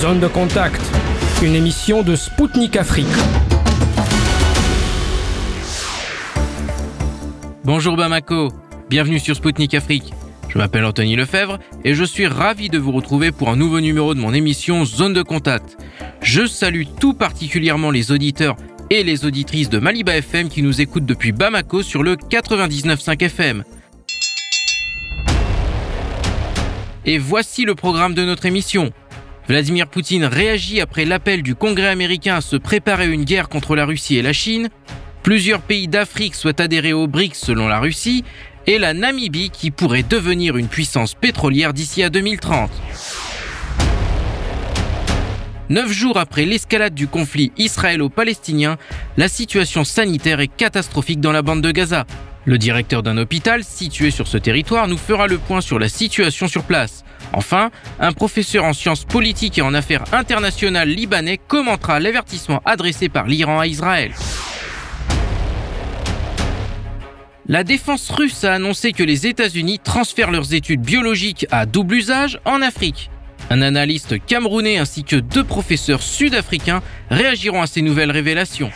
Zone de contact, une émission de Spoutnik Afrique. Bonjour Bamako, bienvenue sur Spoutnik Afrique. Je m'appelle Anthony Lefebvre et je suis ravi de vous retrouver pour un nouveau numéro de mon émission Zone de contact. Je salue tout particulièrement les auditeurs et les auditrices de Maliba FM qui nous écoutent depuis Bamako sur le 99.5 FM. Et voici le programme de notre émission. Vladimir Poutine réagit après l'appel du Congrès américain à se préparer une guerre contre la Russie et la Chine. Plusieurs pays d'Afrique souhaitent adhérer aux BRICS selon la Russie. Et la Namibie qui pourrait devenir une puissance pétrolière d'ici à 2030. Neuf jours après l'escalade du conflit israélo-palestinien, la situation sanitaire est catastrophique dans la bande de Gaza. Le directeur d'un hôpital situé sur ce territoire nous fera le point sur la situation sur place. Enfin, un professeur en sciences politiques et en affaires internationales libanais commentera l'avertissement adressé par l'Iran à Israël. La défense russe a annoncé que les États-Unis transfèrent leurs études biologiques à double usage en Afrique. Un analyste camerounais ainsi que deux professeurs sud-africains réagiront à ces nouvelles révélations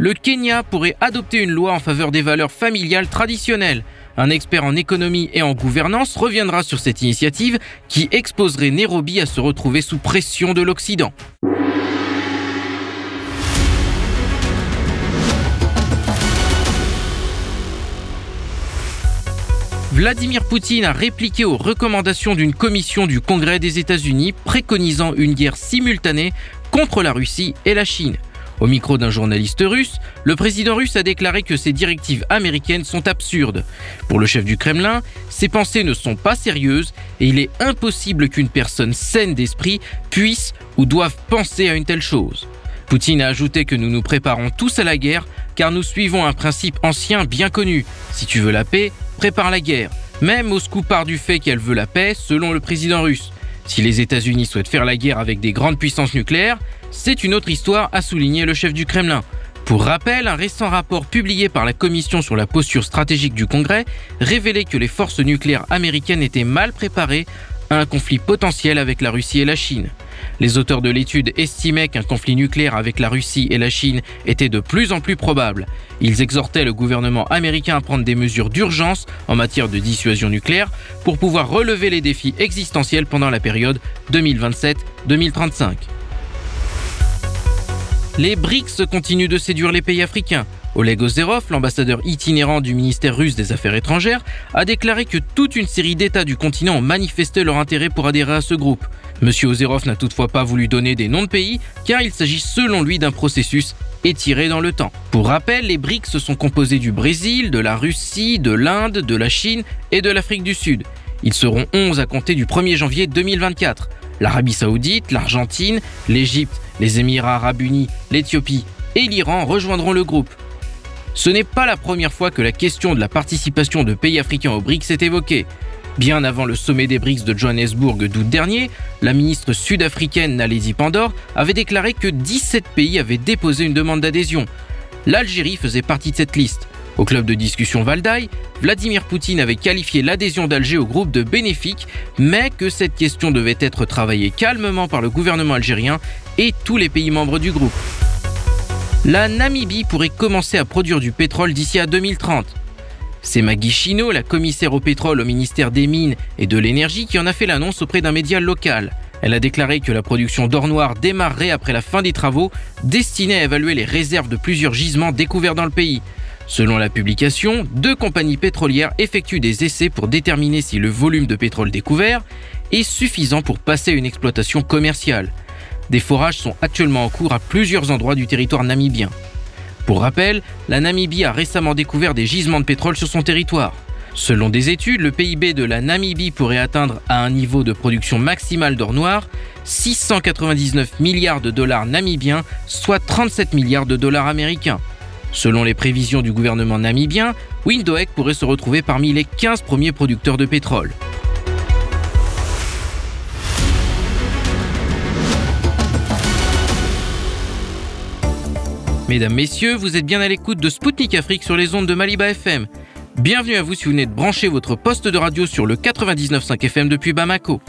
le Kenya pourrait adopter une loi en faveur des valeurs familiales traditionnelles. Un expert en économie et en gouvernance reviendra sur cette initiative qui exposerait Nairobi à se retrouver sous pression de l'Occident. Vladimir Poutine a répliqué aux recommandations d'une commission du Congrès des États-Unis préconisant une guerre simultanée contre la Russie et la Chine. Au micro d'un journaliste russe, le président russe a déclaré que ces directives américaines sont absurdes. Pour le chef du Kremlin, ces pensées ne sont pas sérieuses et il est impossible qu'une personne saine d'esprit puisse ou doive penser à une telle chose. Poutine a ajouté que nous nous préparons tous à la guerre car nous suivons un principe ancien bien connu. Si tu veux la paix, prépare la guerre. Même Moscou part du fait qu'elle veut la paix selon le président russe. Si les États-Unis souhaitent faire la guerre avec des grandes puissances nucléaires, c'est une autre histoire, a souligné le chef du Kremlin. Pour rappel, un récent rapport publié par la Commission sur la posture stratégique du Congrès révélait que les forces nucléaires américaines étaient mal préparées à un conflit potentiel avec la Russie et la Chine. Les auteurs de l'étude estimaient qu'un conflit nucléaire avec la Russie et la Chine était de plus en plus probable. Ils exhortaient le gouvernement américain à prendre des mesures d'urgence en matière de dissuasion nucléaire pour pouvoir relever les défis existentiels pendant la période 2027-2035. Les BRICS continuent de séduire les pays africains. Oleg Ozerov, l'ambassadeur itinérant du ministère russe des Affaires étrangères, a déclaré que toute une série d'États du continent ont manifesté leur intérêt pour adhérer à ce groupe. Monsieur Ozerov n'a toutefois pas voulu donner des noms de pays, car il s'agit selon lui d'un processus étiré dans le temps. Pour rappel, les BRICS sont composés du Brésil, de la Russie, de l'Inde, de la Chine et de l'Afrique du Sud. Ils seront 11 à compter du 1er janvier 2024. L'Arabie saoudite, l'Argentine, l'Égypte, les Émirats arabes unis, l'Éthiopie et l'Iran rejoindront le groupe. Ce n'est pas la première fois que la question de la participation de pays africains aux BRICS est évoquée. Bien avant le sommet des BRICS de Johannesburg d'août dernier, la ministre sud-africaine Naledi Pandor avait déclaré que 17 pays avaient déposé une demande d'adhésion. L'Algérie faisait partie de cette liste. Au club de discussion Valdaï, Vladimir Poutine avait qualifié l'adhésion d'Alger au groupe de bénéfique, mais que cette question devait être travaillée calmement par le gouvernement algérien et tous les pays membres du groupe. La Namibie pourrait commencer à produire du pétrole d'ici à 2030. C'est Maggie Chino, la commissaire au pétrole au ministère des Mines et de l'Énergie, qui en a fait l'annonce auprès d'un média local. Elle a déclaré que la production d'or noir démarrerait après la fin des travaux destinés à évaluer les réserves de plusieurs gisements découverts dans le pays. Selon la publication, deux compagnies pétrolières effectuent des essais pour déterminer si le volume de pétrole découvert est suffisant pour passer à une exploitation commerciale. Des forages sont actuellement en cours à plusieurs endroits du territoire namibien. Pour rappel, la Namibie a récemment découvert des gisements de pétrole sur son territoire. Selon des études, le PIB de la Namibie pourrait atteindre à un niveau de production maximale d'or noir 699 milliards de dollars namibiens, soit 37 milliards de dollars américains. Selon les prévisions du gouvernement namibien, Windhoek pourrait se retrouver parmi les 15 premiers producteurs de pétrole. Mesdames, Messieurs, vous êtes bien à l'écoute de Spoutnik Afrique sur les ondes de Maliba FM. Bienvenue à vous si vous venez de brancher votre poste de radio sur le 99.5 FM depuis Bamako.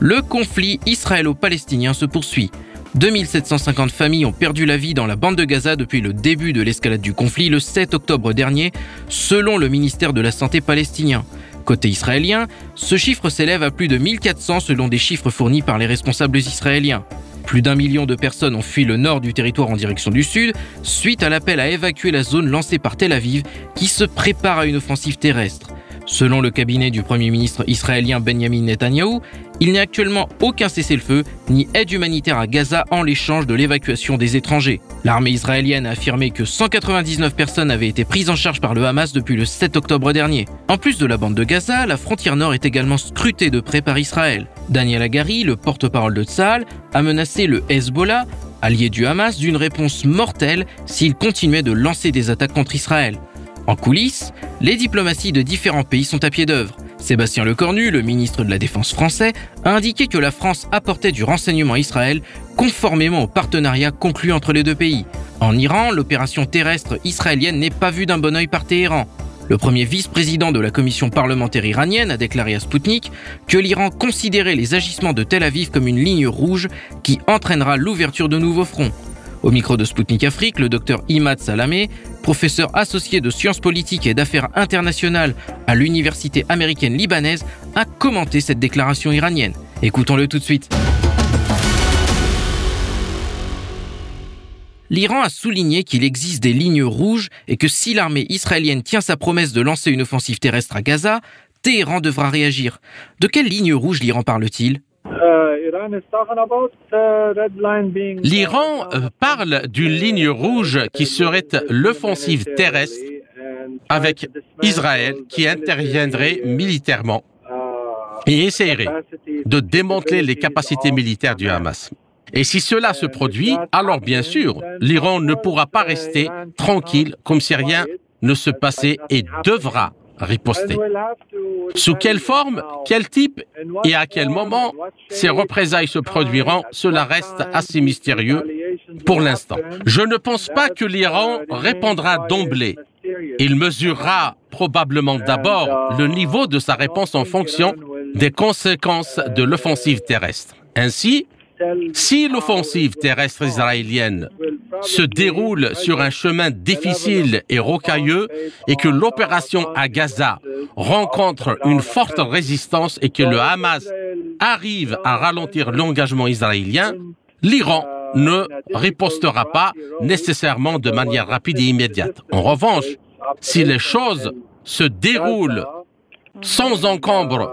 Le conflit israélo-palestinien se poursuit. 2750 familles ont perdu la vie dans la bande de Gaza depuis le début de l'escalade du conflit le 7 octobre dernier, selon le ministère de la Santé palestinien. Côté israélien, ce chiffre s'élève à plus de 1400 selon des chiffres fournis par les responsables israéliens. Plus d'un million de personnes ont fui le nord du territoire en direction du sud, suite à l'appel à évacuer la zone lancée par Tel Aviv, qui se prépare à une offensive terrestre. Selon le cabinet du Premier ministre israélien Benjamin Netanyahou, il n'y a actuellement aucun cessez-le-feu ni aide humanitaire à Gaza en l'échange de l'évacuation des étrangers. L'armée israélienne a affirmé que 199 personnes avaient été prises en charge par le Hamas depuis le 7 octobre dernier. En plus de la bande de Gaza, la frontière nord est également scrutée de près par Israël. Daniel Agari, le porte-parole de Tzahal, a menacé le Hezbollah, allié du Hamas, d'une réponse mortelle s'il continuait de lancer des attaques contre Israël. En coulisses, les diplomaties de différents pays sont à pied d'œuvre. Sébastien Lecornu, le ministre de la Défense français, a indiqué que la France apportait du renseignement à Israël conformément au partenariat conclu entre les deux pays. En Iran, l'opération terrestre israélienne n'est pas vue d'un bon oeil par Téhéran. Le premier vice-président de la commission parlementaire iranienne a déclaré à Sputnik que l'Iran considérait les agissements de Tel Aviv comme une ligne rouge qui entraînera l'ouverture de nouveaux fronts. Au micro de Sputnik Afrique, le docteur Imad Salamé, professeur associé de sciences politiques et d'affaires internationales à l'université américaine libanaise, a commenté cette déclaration iranienne. Écoutons-le tout de suite. L'Iran a souligné qu'il existe des lignes rouges et que si l'armée israélienne tient sa promesse de lancer une offensive terrestre à Gaza, Téhéran devra réagir. De quelle ligne rouge l'Iran parle-t-il? L'Iran parle d'une ligne rouge qui serait l'offensive terrestre avec Israël qui interviendrait militairement et essayerait de démanteler les capacités militaires du Hamas. Et si cela se produit, alors bien sûr, l'Iran ne pourra pas rester tranquille comme si rien ne se passait et devra riposter. Sous quelle forme, quel type et à quel moment ces représailles se produiront, cela reste assez mystérieux pour l'instant. Je ne pense pas que l'Iran répondra d'emblée. Il mesurera probablement d'abord le niveau de sa réponse en fonction des conséquences de l'offensive terrestre. Ainsi, si l'offensive terrestre israélienne se déroule sur un chemin difficile et rocailleux et que l'opération à Gaza rencontre une forte résistance et que le Hamas arrive à ralentir l'engagement israélien, l'Iran ne ripostera pas nécessairement de manière rapide et immédiate. En revanche, si les choses se déroulent sans encombre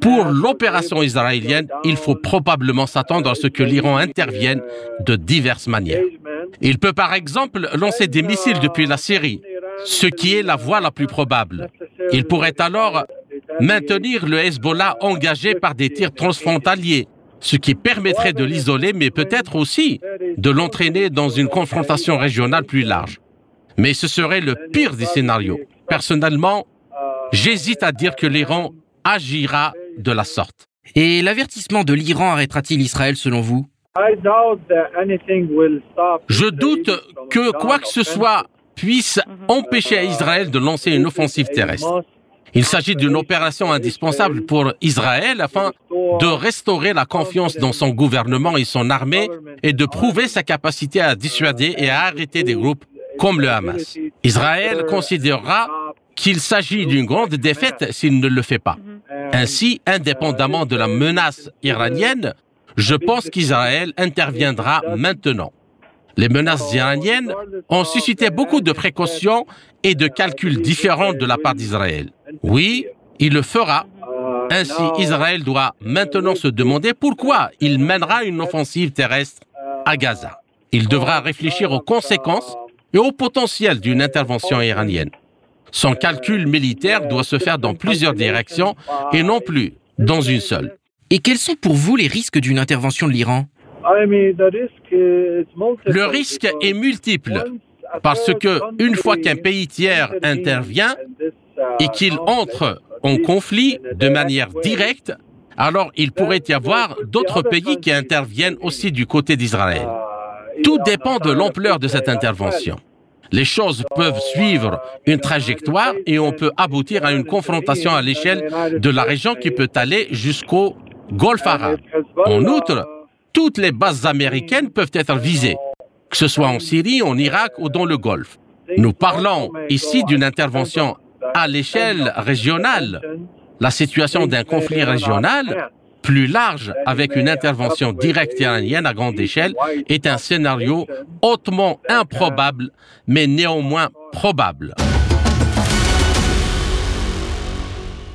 pour l'opération israélienne, il faut probablement s'attendre à ce que l'Iran intervienne de diverses manières. Il peut par exemple lancer des missiles depuis la Syrie, ce qui est la voie la plus probable. Il pourrait alors maintenir le Hezbollah engagé par des tirs transfrontaliers, ce qui permettrait de l'isoler, mais peut-être aussi de l'entraîner dans une confrontation régionale plus large. Mais ce serait le pire des scénarios. Personnellement, j'hésite à dire que l'Iran agira de la sorte. Et l'avertissement de l'Iran arrêtera-t-il Israël selon vous? Je doute que quoi que ce soit puisse empêcher Israël de lancer une offensive terrestre. Il s'agit d'une opération indispensable pour Israël afin de restaurer la confiance dans son gouvernement et son armée et de prouver sa capacité à dissuader et à arrêter des groupes comme le Hamas. Israël considérera qu'il s'agit d'une grande défaite s'il ne le fait pas. Ainsi, indépendamment de la menace iranienne, je pense qu'Israël interviendra maintenant. Les menaces iraniennes ont suscité beaucoup de précautions et de calculs différents de la part d'Israël. Oui, il le fera. Ainsi, Israël doit maintenant se demander pourquoi il mènera une offensive terrestre à Gaza. Il devra réfléchir aux conséquences et au potentiel d'une intervention iranienne. Son calcul militaire doit se faire dans plusieurs directions et non plus dans une seule. Et quels sont pour vous les risques d'une intervention de l'Iran? Le risque est multiple parce que une fois qu'un pays tiers intervient et qu'il entre en conflit de manière directe, alors il pourrait y avoir d'autres pays qui interviennent aussi du côté d'Israël. Tout dépend de l'ampleur de cette intervention. Les choses peuvent suivre une trajectoire et on peut aboutir à une confrontation à l'échelle de la région qui peut aller jusqu'au Golfe arabe. En outre, toutes les bases américaines peuvent être visées, que ce soit en Syrie, en Irak ou dans le Golfe. Nous parlons ici d'une intervention à l'échelle régionale. La situation d'un conflit régional plus large avec une intervention directe iranienne à grande échelle est un scénario hautement improbable, mais néanmoins probable.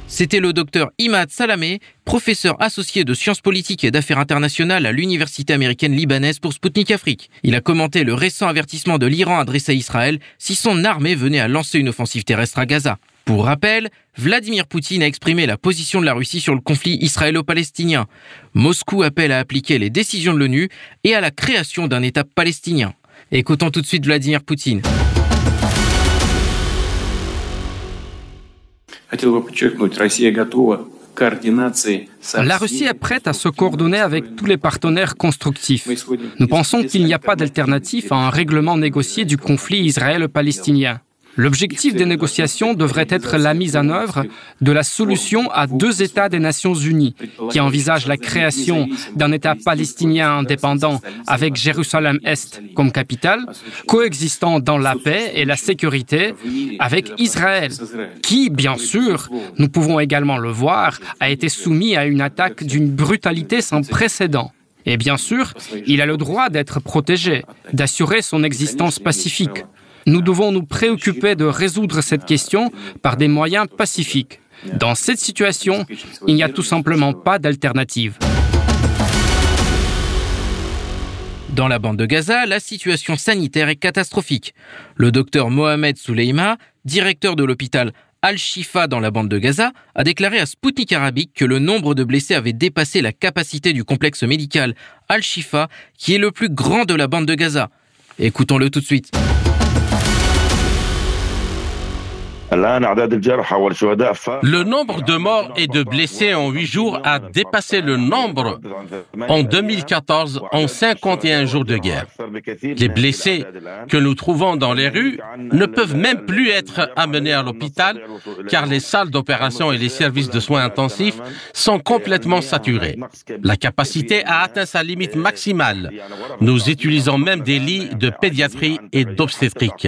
C'était le docteur Imad Salamé, professeur associé de sciences politiques et d'affaires internationales à l'université américaine libanaise pour Sputnik Afrique. Il a commenté le récent avertissement de l'Iran adressé à Israël si son armée venait à lancer une offensive terrestre à Gaza. Pour rappel, Vladimir Poutine a exprimé la position de la Russie sur le conflit israélo-palestinien. Moscou appelle à appliquer les décisions de l'ONU et à la création d'un État palestinien. Écoutons tout de suite Vladimir Poutine. La Russie est prête à se coordonner avec tous les partenaires constructifs. Nous pensons qu'il n'y a pas d'alternative à un règlement négocié du conflit israélo-palestinien. L'objectif des négociations devrait être la mise en œuvre de la solution à deux États des Nations Unies, qui envisage la création d'un État palestinien indépendant avec Jérusalem-Est comme capitale, coexistant dans la paix et la sécurité avec Israël, qui, bien sûr, nous pouvons également le voir, a été soumis à une attaque d'une brutalité sans précédent. Et bien sûr, il a le droit d'être protégé, d'assurer son existence pacifique. Nous devons nous préoccuper de résoudre cette question par des moyens pacifiques. Dans cette situation, il n'y a tout simplement pas d'alternative. Dans la bande de Gaza, la situation sanitaire est catastrophique. Le docteur Mohamed Souleima, directeur de l'hôpital Al-Shifa dans la bande de Gaza, a déclaré à Sputnik Arabique que le nombre de blessés avait dépassé la capacité du complexe médical Al-Shifa, qui est le plus grand de la bande de Gaza. Écoutons-le tout de suite. Le nombre de morts et de blessés en huit jours a dépassé le nombre en 2014 en 51 jours de guerre. Les blessés que nous trouvons dans les rues ne peuvent même plus être amenés à l'hôpital car les salles d'opération et les services de soins intensifs sont complètement saturés. La capacité a atteint sa limite maximale. Nous utilisons même des lits de pédiatrie et d'obstétrique.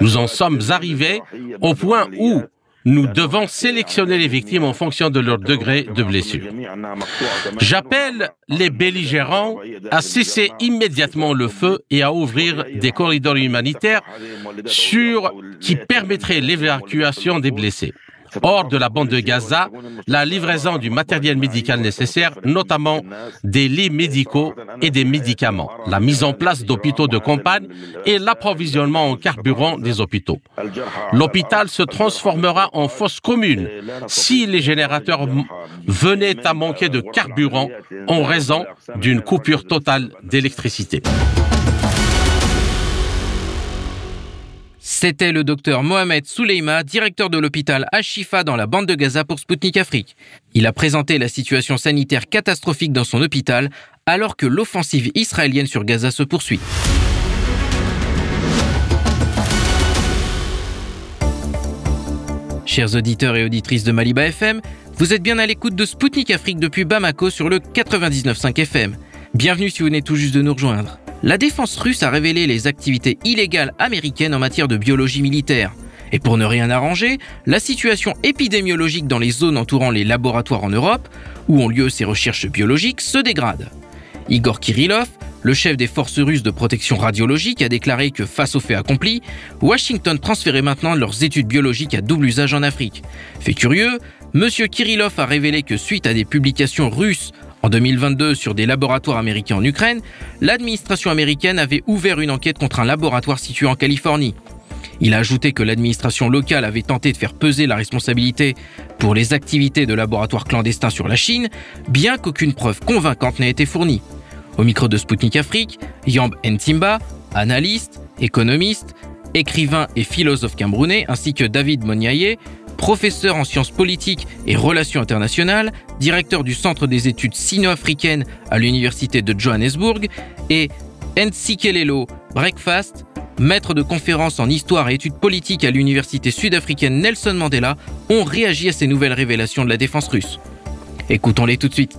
Nous en sommes arrivés au point où nous devons sélectionner les victimes en fonction de leur degré de blessure. J'appelle les belligérants à cesser immédiatement le feu et à ouvrir des corridors humanitaires sur, qui permettraient l'évacuation des blessés hors de la bande de Gaza la livraison du matériel médical nécessaire, notamment des lits médicaux et des médicaments, la mise en place d'hôpitaux de campagne et l'approvisionnement en carburant des hôpitaux. L'hôpital se transformera en fosse commune si les générateurs venaient à manquer de carburant en raison d'une coupure totale d'électricité. C'était le docteur Mohamed Souleima, directeur de l'hôpital Ashifa dans la bande de Gaza pour Sputnik Afrique. Il a présenté la situation sanitaire catastrophique dans son hôpital alors que l'offensive israélienne sur Gaza se poursuit. Chers auditeurs et auditrices de Maliba FM, vous êtes bien à l'écoute de Sputnik Afrique depuis Bamako sur le 99.5 FM. Bienvenue si vous venez tout juste de nous rejoindre la défense russe a révélé les activités illégales américaines en matière de biologie militaire. Et pour ne rien arranger, la situation épidémiologique dans les zones entourant les laboratoires en Europe, où ont lieu ces recherches biologiques, se dégrade. Igor Kirillov, le chef des forces russes de protection radiologique, a déclaré que face aux faits accomplis, Washington transférait maintenant leurs études biologiques à double usage en Afrique. Fait curieux, M. Kirillov a révélé que suite à des publications russes en 2022, sur des laboratoires américains en Ukraine, l'administration américaine avait ouvert une enquête contre un laboratoire situé en Californie. Il a ajouté que l'administration locale avait tenté de faire peser la responsabilité pour les activités de laboratoires clandestins sur la Chine, bien qu'aucune preuve convaincante n'ait été fournie. Au micro de Sputnik Afrique, Yamb Ntimba, analyste, économiste, écrivain et philosophe camerounais, ainsi que David Moniaye, professeur en sciences politiques et relations internationales, directeur du Centre des études sino-africaines à l'Université de Johannesburg, et Ntsikelelo Breakfast, maître de conférences en histoire et études politiques à l'Université sud-africaine Nelson Mandela, ont réagi à ces nouvelles révélations de la défense russe. Écoutons-les tout de suite.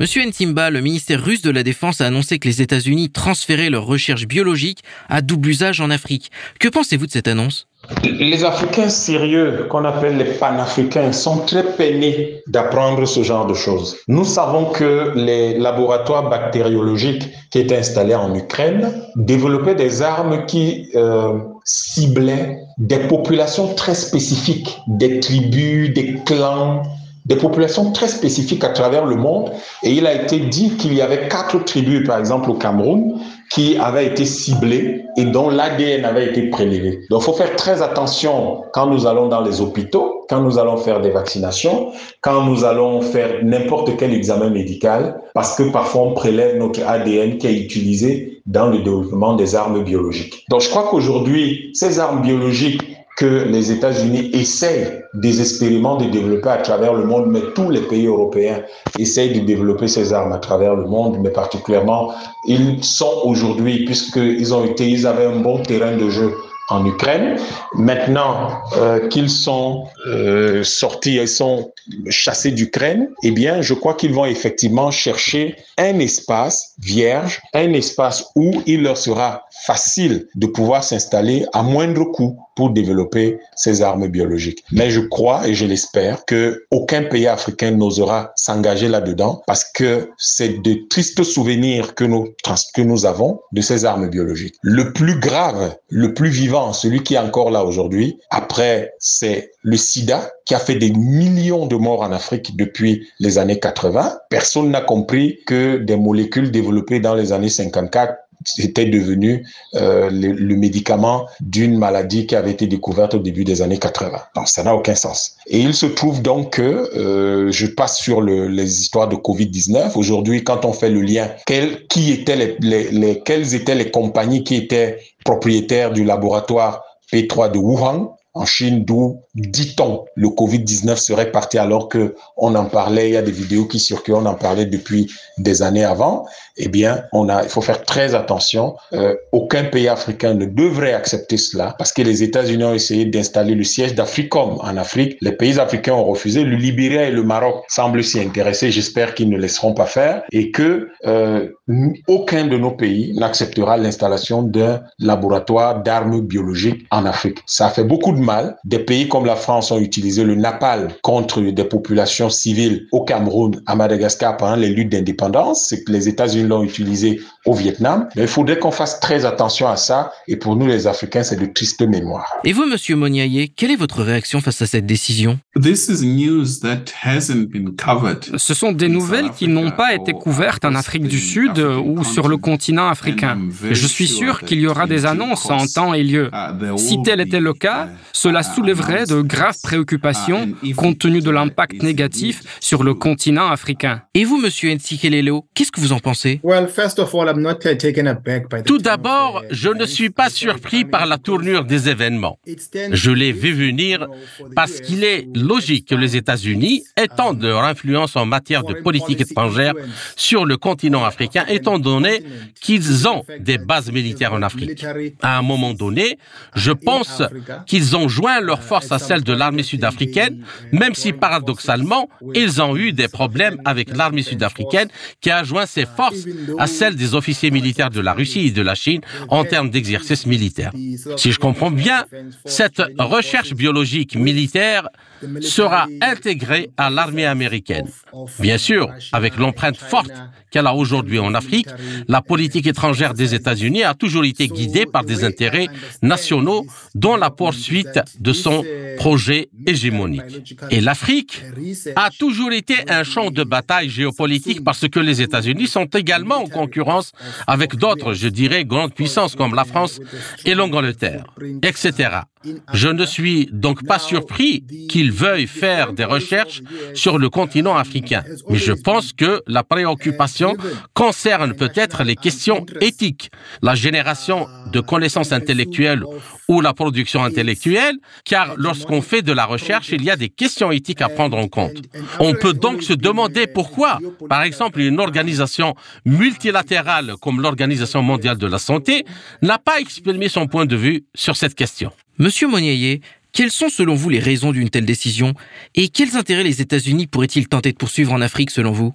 Monsieur Ntimba, le ministère russe de la Défense a annoncé que les États-Unis transféraient leurs recherches biologiques à double usage en Afrique. Que pensez-vous de cette annonce? Les Africains sérieux, qu'on appelle les panafricains, sont très peinés d'apprendre ce genre de choses. Nous savons que les laboratoires bactériologiques qui étaient installés en Ukraine développaient des armes qui euh, ciblaient des populations très spécifiques, des tribus, des clans, des populations très spécifiques à travers le monde. Et il a été dit qu'il y avait quatre tribus, par exemple au Cameroun, qui avaient été ciblées et dont l'ADN avait été prélevé. Donc, il faut faire très attention quand nous allons dans les hôpitaux, quand nous allons faire des vaccinations, quand nous allons faire n'importe quel examen médical, parce que parfois on prélève notre ADN qui est utilisé dans le développement des armes biologiques. Donc, je crois qu'aujourd'hui, ces armes biologiques que les États-Unis essayent désespérément de développer à travers le monde, mais tous les pays européens essayent de développer ces armes à travers le monde, mais particulièrement, ils sont aujourd'hui, puisqu'ils ont été, ils avaient un bon terrain de jeu en Ukraine. Maintenant euh, qu'ils sont euh, sortis, ils sont chassés d'Ukraine, eh bien, je crois qu'ils vont effectivement chercher un espace vierge, un espace où il leur sera facile de pouvoir s'installer à moindre coût pour développer ces armes biologiques. Mais je crois et je l'espère que aucun pays africain n'osera s'engager là-dedans parce que c'est de tristes souvenirs que nous, que nous avons de ces armes biologiques. Le plus grave, le plus vivant, celui qui est encore là aujourd'hui, après, c'est le sida qui a fait des millions de morts en Afrique depuis les années 80. Personne n'a compris que des molécules développées dans les années 54 était devenu euh, le, le, médicament d'une maladie qui avait été découverte au début des années 80. Donc ça n'a aucun sens. Et il se trouve donc que euh, je passe sur le, les histoires de Covid-19. Aujourd'hui, quand on fait le lien, qui étaient les, les, les, quelles étaient les compagnies qui étaient propriétaires du laboratoire P3 de Wuhan en Chine, d'où, dit-on, le Covid-19 serait parti alors que on en parlait, il y a des vidéos qui circulent, on en parlait depuis des années avant, eh bien, on a, il faut faire très attention. Euh, aucun pays africain ne devrait accepter cela parce que les États-Unis ont essayé d'installer le siège d'Africom en Afrique. Les pays africains ont refusé. Le Libéria et le Maroc semblent s'y intéresser. J'espère qu'ils ne laisseront pas faire et que euh, aucun de nos pays n'acceptera l'installation d'un laboratoire d'armes biologiques en Afrique. Ça fait beaucoup de. Des pays comme la France ont utilisé le napalm contre des populations civiles au Cameroun, à Madagascar pendant les luttes d'indépendance. C'est que les États-Unis l'ont utilisé au Vietnam. Mais il faudrait qu'on fasse très attention à ça. Et pour nous, les Africains, c'est de triste mémoire. Et vous, Monsieur Moniaillé, quelle est votre réaction face à cette décision? Ce sont des nouvelles qui n'ont pas été couvertes en Afrique du Sud ou sur le continent africain. Je suis sûr qu'il y aura des annonces en temps et lieu. Si tel était le cas, cela soulèverait de graves préoccupations compte tenu de l'impact négatif sur le continent africain. Et vous, Monsieur Ntsikelelo, qu'est-ce que vous en pensez? Tout d'abord, je ne suis pas surpris par la tournure des événements. Je l'ai vu venir parce qu'il est logique que les États-Unis étendent leur influence en matière de politique étrangère sur le continent africain, étant donné qu'ils ont des bases militaires en Afrique. À un moment donné, je pense qu'ils ont joint leurs forces à celles de l'armée sud-africaine, même si paradoxalement, ils ont eu des problèmes avec l'armée sud-africaine qui a joint ses forces à celles des officiers militaires de la Russie et de la Chine en termes d'exercice militaire. Si je comprends bien, cette recherche biologique militaire sera intégrée à l'armée américaine. Bien sûr, avec l'empreinte forte qu'elle a aujourd'hui en Afrique, la politique étrangère des États-Unis a toujours été guidée par des intérêts nationaux dont la poursuite de son projet hégémonique. Et l'Afrique a toujours été un champ de bataille géopolitique parce que les États-Unis sont également en concurrence avec d'autres, je dirais, grandes puissances comme la France et l'Angleterre, etc. Je ne suis donc pas surpris qu'ils veuillent faire des recherches sur le continent africain, mais je pense que la préoccupation concerne peut-être les questions éthiques, la génération de connaissances intellectuelles ou la production intellectuelle, car lorsqu'on fait de la recherche, il y a des questions éthiques à prendre en compte. On peut donc se demander pourquoi, par exemple, une organisation multilatérale comme l'Organisation mondiale de la santé n'a pas exprimé son point de vue sur cette question. Monsieur Monier, quelles sont selon vous les raisons d'une telle décision? Et quels intérêts les États-Unis pourraient-ils tenter de poursuivre en Afrique selon vous?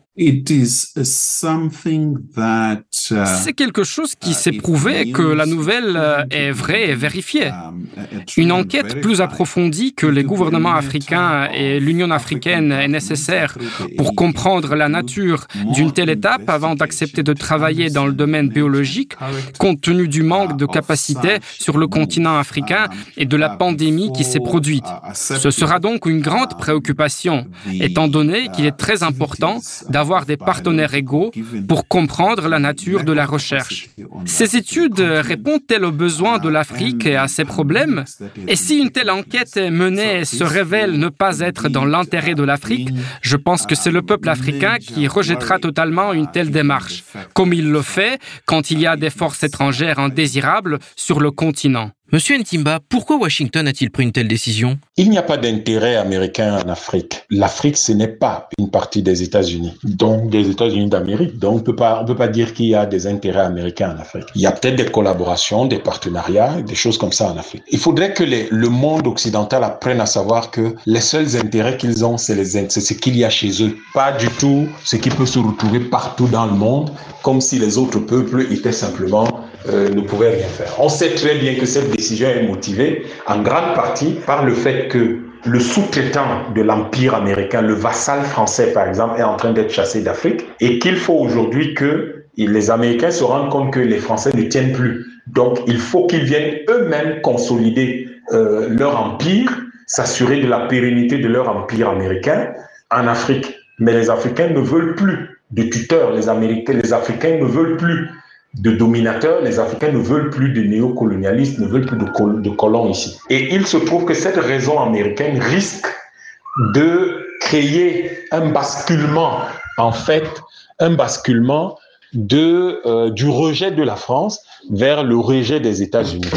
C'est quelque chose qui uh, s'est prouvé que la nouvelle uh, est vraie et vérifiée. Um, Une enquête plus approfondie que les gouvernements africains et l'Union africaine est nécessaire pour comprendre la nature d'une telle étape avant d'accepter de travailler dans le domaine biologique, compte tenu du manque de capacité sur le continent africain um, et de la pandémie qui s'est produite. Ce sera donc une grande préoccupation, étant donné qu'il est très important d'avoir des partenaires égaux pour comprendre la nature de la recherche. Ces études répondent-elles aux besoins de l'Afrique et à ses problèmes? Et si une telle enquête menée se révèle ne pas être dans l'intérêt de l'Afrique, je pense que c'est le peuple africain qui rejettera totalement une telle démarche, comme il le fait quand il y a des forces étrangères indésirables sur le continent. Monsieur Ntimba, pourquoi Washington a-t-il pris une telle décision? Il n'y a pas d'intérêt américain en Afrique. L'Afrique, ce n'est pas une partie des États-Unis, donc des États-Unis d'Amérique. Donc, on on peut pas dire qu'il y a des intérêts américains en Afrique. Il y a peut-être des collaborations, des partenariats, des choses comme ça en Afrique. Il faudrait que le monde occidental apprenne à savoir que les seuls intérêts qu'ils ont, c'est ce qu'il y a chez eux. Pas du tout ce qui peut se retrouver partout dans le monde, comme si les autres peuples étaient simplement euh, ne pouvait rien faire. On sait très bien que cette décision est motivée en grande partie par le fait que le sous-traitant de l'Empire américain, le vassal français par exemple, est en train d'être chassé d'Afrique et qu'il faut aujourd'hui que les Américains se rendent compte que les Français ne tiennent plus. Donc il faut qu'ils viennent eux-mêmes consolider euh, leur empire, s'assurer de la pérennité de leur empire américain en Afrique. Mais les Africains ne veulent plus de tuteurs, les Américains, les Africains ne veulent plus de dominateurs, les Africains ne veulent plus de néocolonialistes, ne veulent plus de, de colons ici. Et il se trouve que cette raison américaine risque de créer un basculement, en fait, un basculement de, euh, du rejet de la France vers le rejet des États-Unis.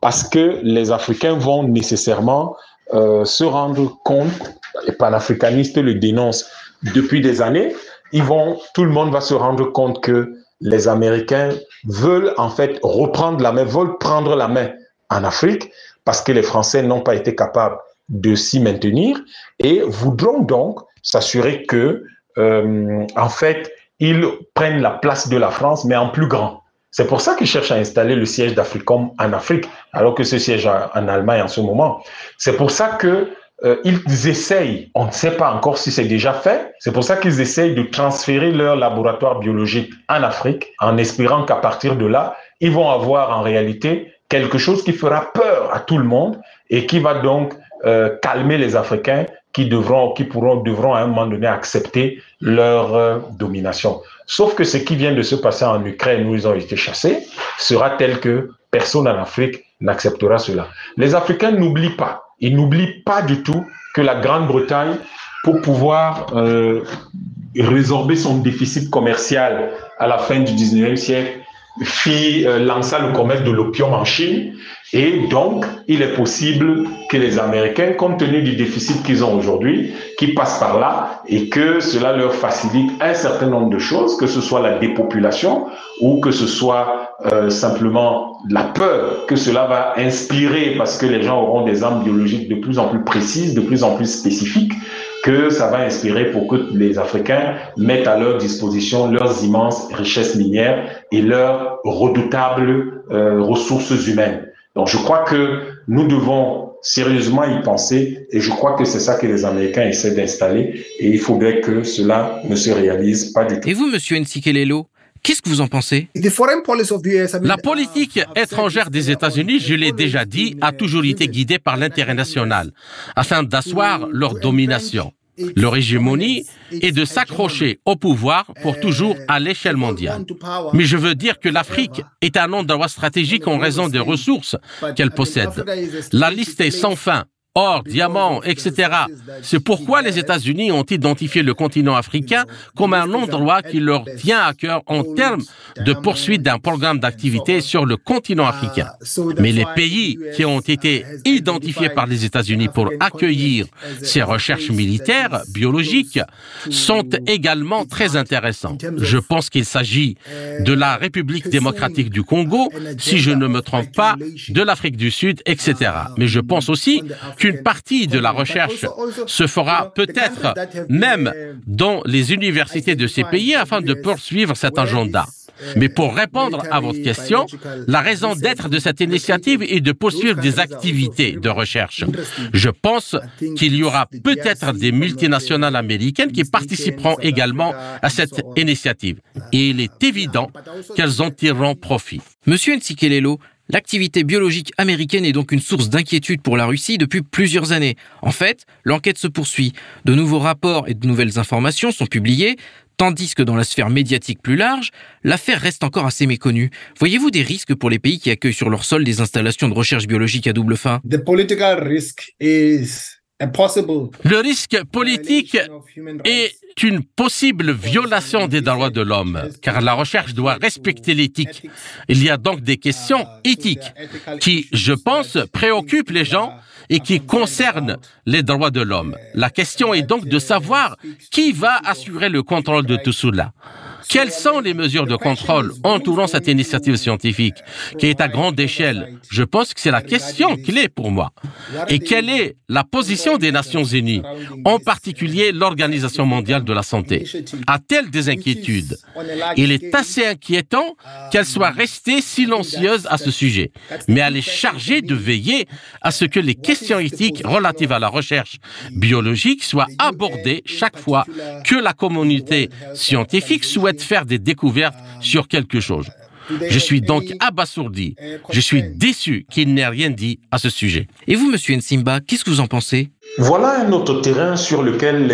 Parce que les Africains vont nécessairement euh, se rendre compte, les panafricanistes le dénoncent depuis des années, ils vont, tout le monde va se rendre compte que les Américains veulent en fait reprendre la main, veulent prendre la main en Afrique parce que les Français n'ont pas été capables de s'y maintenir et voudront donc s'assurer que, euh, en fait, ils prennent la place de la France, mais en plus grand. C'est pour ça qu'ils cherchent à installer le siège d'Africom en Afrique, alors que ce siège en Allemagne en ce moment. C'est pour ça que euh, ils essayent, on ne sait pas encore si c'est déjà fait, c'est pour ça qu'ils essayent de transférer leur laboratoire biologique en Afrique, en espérant qu'à partir de là, ils vont avoir en réalité quelque chose qui fera peur à tout le monde et qui va donc euh, calmer les Africains qui devront, qui pourront, devront à un moment donné accepter leur euh, domination. Sauf que ce qui vient de se passer en Ukraine où ils ont été chassés sera tel que personne en Afrique n'acceptera cela. Les Africains n'oublient pas il n'oublie pas du tout que la Grande-Bretagne, pour pouvoir euh, résorber son déficit commercial à la fin du 19e siècle, fit euh, lança le commerce de l'opium en Chine et donc il est possible que les Américains, compte tenu du déficit qu'ils ont aujourd'hui, qui passent par là et que cela leur facilite un certain nombre de choses, que ce soit la dépopulation ou que ce soit euh, simplement la peur que cela va inspirer parce que les gens auront des armes biologiques de plus en plus précises, de plus en plus spécifiques que ça va inspirer pour que les Africains mettent à leur disposition leurs immenses richesses minières et leurs redoutables euh, ressources humaines. Donc je crois que nous devons sérieusement y penser et je crois que c'est ça que les Américains essaient d'installer et il faudrait que cela ne se réalise pas du tout. Et vous, Monsieur Nsikelelo, Qu'est-ce que vous en pensez? La politique étrangère des États-Unis, je l'ai déjà dit, a toujours été guidée par l'intérêt national, afin d'asseoir leur domination leur hégémonie est de s'accrocher au pouvoir pour toujours à l'échelle mondiale. Mais je veux dire que l'Afrique est un endroit stratégique en raison des ressources qu'elle possède. La liste est sans fin or, diamants, etc. C'est pourquoi les États-Unis ont identifié le continent africain comme un endroit qui leur tient à cœur en termes de poursuite d'un programme d'activité sur le continent africain. Mais les pays qui ont été identifiés par les États-Unis pour accueillir ces recherches militaires, biologiques, sont également très intéressants. Je pense qu'il s'agit de la République démocratique du Congo, si je ne me trompe pas, de l'Afrique du Sud, etc. Mais je pense aussi qu'une partie de la recherche se fera peut-être même dans les universités de ces pays afin de poursuivre cet agenda. Mais pour répondre à votre question, la raison d'être de cette initiative est de poursuivre des activités de recherche. Je pense qu'il y aura peut-être des multinationales américaines qui participeront également à cette initiative. Et il est évident qu'elles en tireront profit. Monsieur Ntsikelelo, L'activité biologique américaine est donc une source d'inquiétude pour la Russie depuis plusieurs années. En fait, l'enquête se poursuit. De nouveaux rapports et de nouvelles informations sont publiés, tandis que dans la sphère médiatique plus large, l'affaire reste encore assez méconnue. Voyez-vous des risques pour les pays qui accueillent sur leur sol des installations de recherche biologique à double fin? Le risque politique est une possible violation des droits de l'homme, car la recherche doit respecter l'éthique. Il y a donc des questions éthiques qui, je pense, préoccupent les gens et qui concernent les droits de l'homme. La question est donc de savoir qui va assurer le contrôle de tout cela. Quelles sont les mesures de contrôle entourant cette initiative scientifique qui est à grande échelle? Je pense que c'est la question clé pour moi. Et quelle est la position des Nations Unies, en particulier l'Organisation mondiale de la santé? A-t-elle des inquiétudes? Il est assez inquiétant qu'elle soit restée silencieuse à ce sujet, mais elle est chargée de veiller à ce que les questions éthiques relatives à la recherche biologique soient abordées chaque fois que la communauté scientifique souhaite faire des découvertes sur quelque chose. Je suis donc abasourdi. Je suis déçu qu'il n'ait rien dit à ce sujet. Et vous, monsieur Nsimba, qu'est-ce que vous en pensez? Voilà un autre terrain sur lequel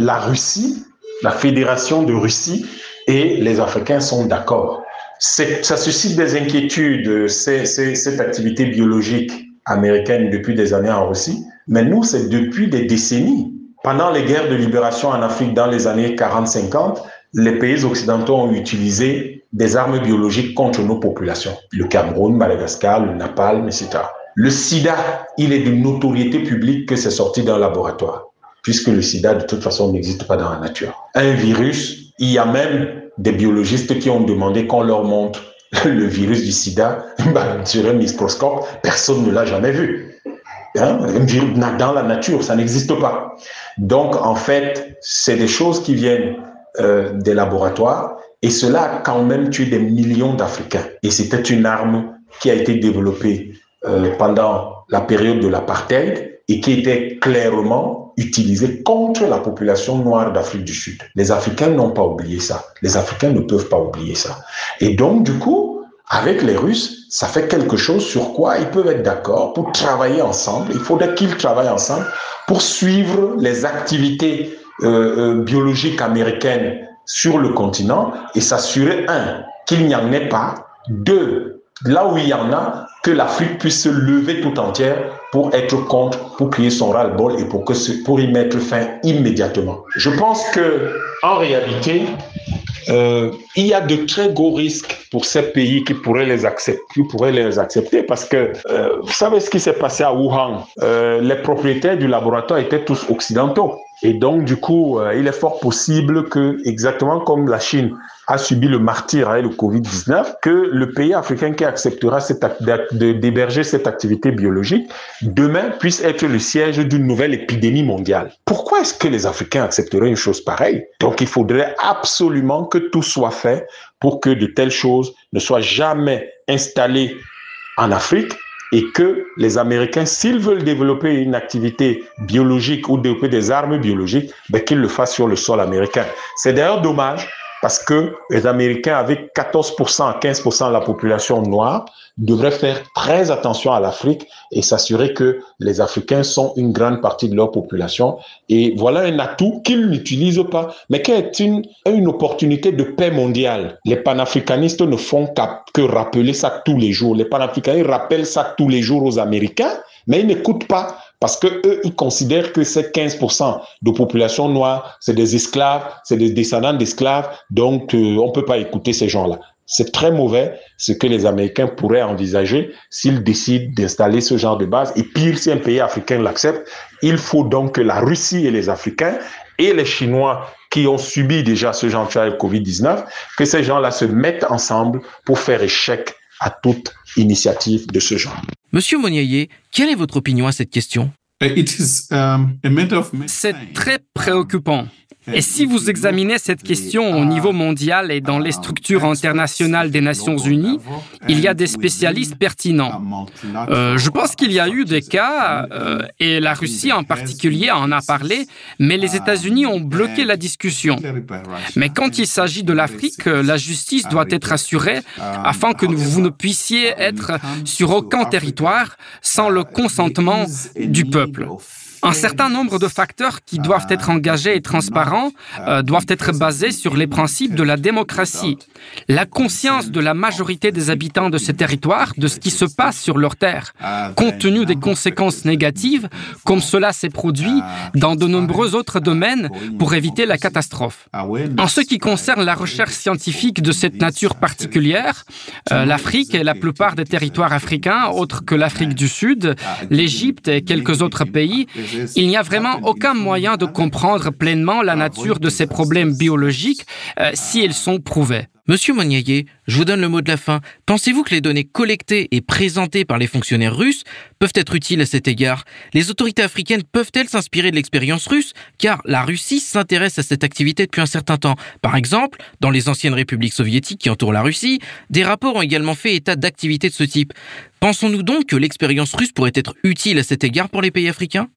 la Russie, la Fédération de Russie et les Africains sont d'accord. Ça suscite des inquiétudes, cette activité biologique américaine depuis des années en Russie. Mais nous, c'est depuis des décennies. Pendant les guerres de libération en Afrique dans les années 40-50, les pays occidentaux ont utilisé des armes biologiques contre nos populations. Le Cameroun, Madagascar, le Napalm, etc. Le sida, il est de notoriété publique que c'est sorti d'un laboratoire, puisque le sida, de toute façon, n'existe pas dans la nature. Un virus, il y a même des biologistes qui ont demandé qu'on leur montre le virus du sida bah, sur un microscope. Personne ne l'a jamais vu. Hein? Dans la nature, ça n'existe pas. Donc, en fait, c'est des choses qui viennent euh, des laboratoires et cela a quand même tué des millions d'Africains. Et c'était une arme qui a été développée euh, pendant la période de l'apartheid et qui était clairement utilisée contre la population noire d'Afrique du Sud. Les Africains n'ont pas oublié ça. Les Africains ne peuvent pas oublier ça. Et donc, du coup, avec les Russes, ça fait quelque chose sur quoi ils peuvent être d'accord pour travailler ensemble. Il faudrait qu'ils travaillent ensemble pour suivre les activités biologique américaine sur le continent et s'assurer, un, qu'il n'y en ait pas, deux, là où il y en a, que l'Afrique puisse se lever tout entière pour être contre, pour crier son ras-le-bol et pour, que pour y mettre fin immédiatement. Je pense que, en réalité, euh, il y a de très gros risques pour ces pays qui pourraient les accepter, qui pourraient les accepter parce que euh, vous savez ce qui s'est passé à Wuhan? Euh, les propriétaires du laboratoire étaient tous occidentaux. Et donc, du coup, euh, il est fort possible que, exactement comme la Chine a subi le martyr avec le Covid-19, que le pays africain qui acceptera d'héberger cette activité biologique, demain puisse être le siège d'une nouvelle épidémie mondiale. Pourquoi est-ce que les Africains accepteraient une chose pareille? Donc, il faudrait absolument que tout soit fait pour que de telles choses ne soient jamais installées en Afrique et que les Américains, s'ils veulent développer une activité biologique ou développer des armes biologiques, ben, qu'ils le fassent sur le sol américain. C'est d'ailleurs dommage parce que les Américains, avec 14% à 15% de la population noire, devraient faire très attention à l'Afrique et s'assurer que les Africains sont une grande partie de leur population. Et voilà un atout qu'ils n'utilisent pas, mais qui est une, une opportunité de paix mondiale. Les panafricanistes ne font que rappeler ça tous les jours. Les panafricanistes rappellent ça tous les jours aux Américains, mais ils n'écoutent pas parce que eux, ils considèrent que ces 15% de population noire, c'est des esclaves, c'est des descendants d'esclaves, donc euh, on peut pas écouter ces gens-là. C'est très mauvais ce que les Américains pourraient envisager s'ils décident d'installer ce genre de base. Et pire, si un pays africain l'accepte, il faut donc que la Russie et les Africains et les Chinois qui ont subi déjà ce genre de Covid-19, que ces gens-là se mettent ensemble pour faire échec à toute initiative de ce genre. Monsieur Moniaye, quelle est votre opinion à cette question? Um, C'est très Et si vous examinez cette question au niveau mondial et dans les structures internationales des Nations Unies, il y a des spécialistes pertinents. Euh, je pense qu'il y a eu des cas, euh, et la Russie en particulier en a parlé, mais les États-Unis ont bloqué la discussion. Mais quand il s'agit de l'Afrique, la justice doit être assurée afin que vous ne puissiez être sur aucun territoire sans le consentement du peuple. Un certain nombre de facteurs qui doivent être engagés et transparents euh, doivent être basés sur les principes de la démocratie. La conscience de la majorité des habitants de ces territoires de ce qui se passe sur leur terre, compte tenu des conséquences négatives, comme cela s'est produit dans de nombreux autres domaines pour éviter la catastrophe. En ce qui concerne la recherche scientifique de cette nature particulière, euh, l'Afrique et la plupart des territoires africains, autres que l'Afrique du Sud, l'Égypte et quelques autres pays, il n'y a vraiment aucun moyen de comprendre pleinement la nature de ces problèmes biologiques euh, si ils sont prouvés. Monsieur Moniaye, je vous donne le mot de la fin. Pensez-vous que les données collectées et présentées par les fonctionnaires russes peuvent être utiles à cet égard? Les autorités africaines peuvent-elles s'inspirer de l'expérience russe? Car la Russie s'intéresse à cette activité depuis un certain temps. Par exemple, dans les anciennes républiques soviétiques qui entourent la Russie, des rapports ont également fait état d'activités de ce type. Pensons-nous donc que l'expérience russe pourrait être utile à cet égard pour les pays africains?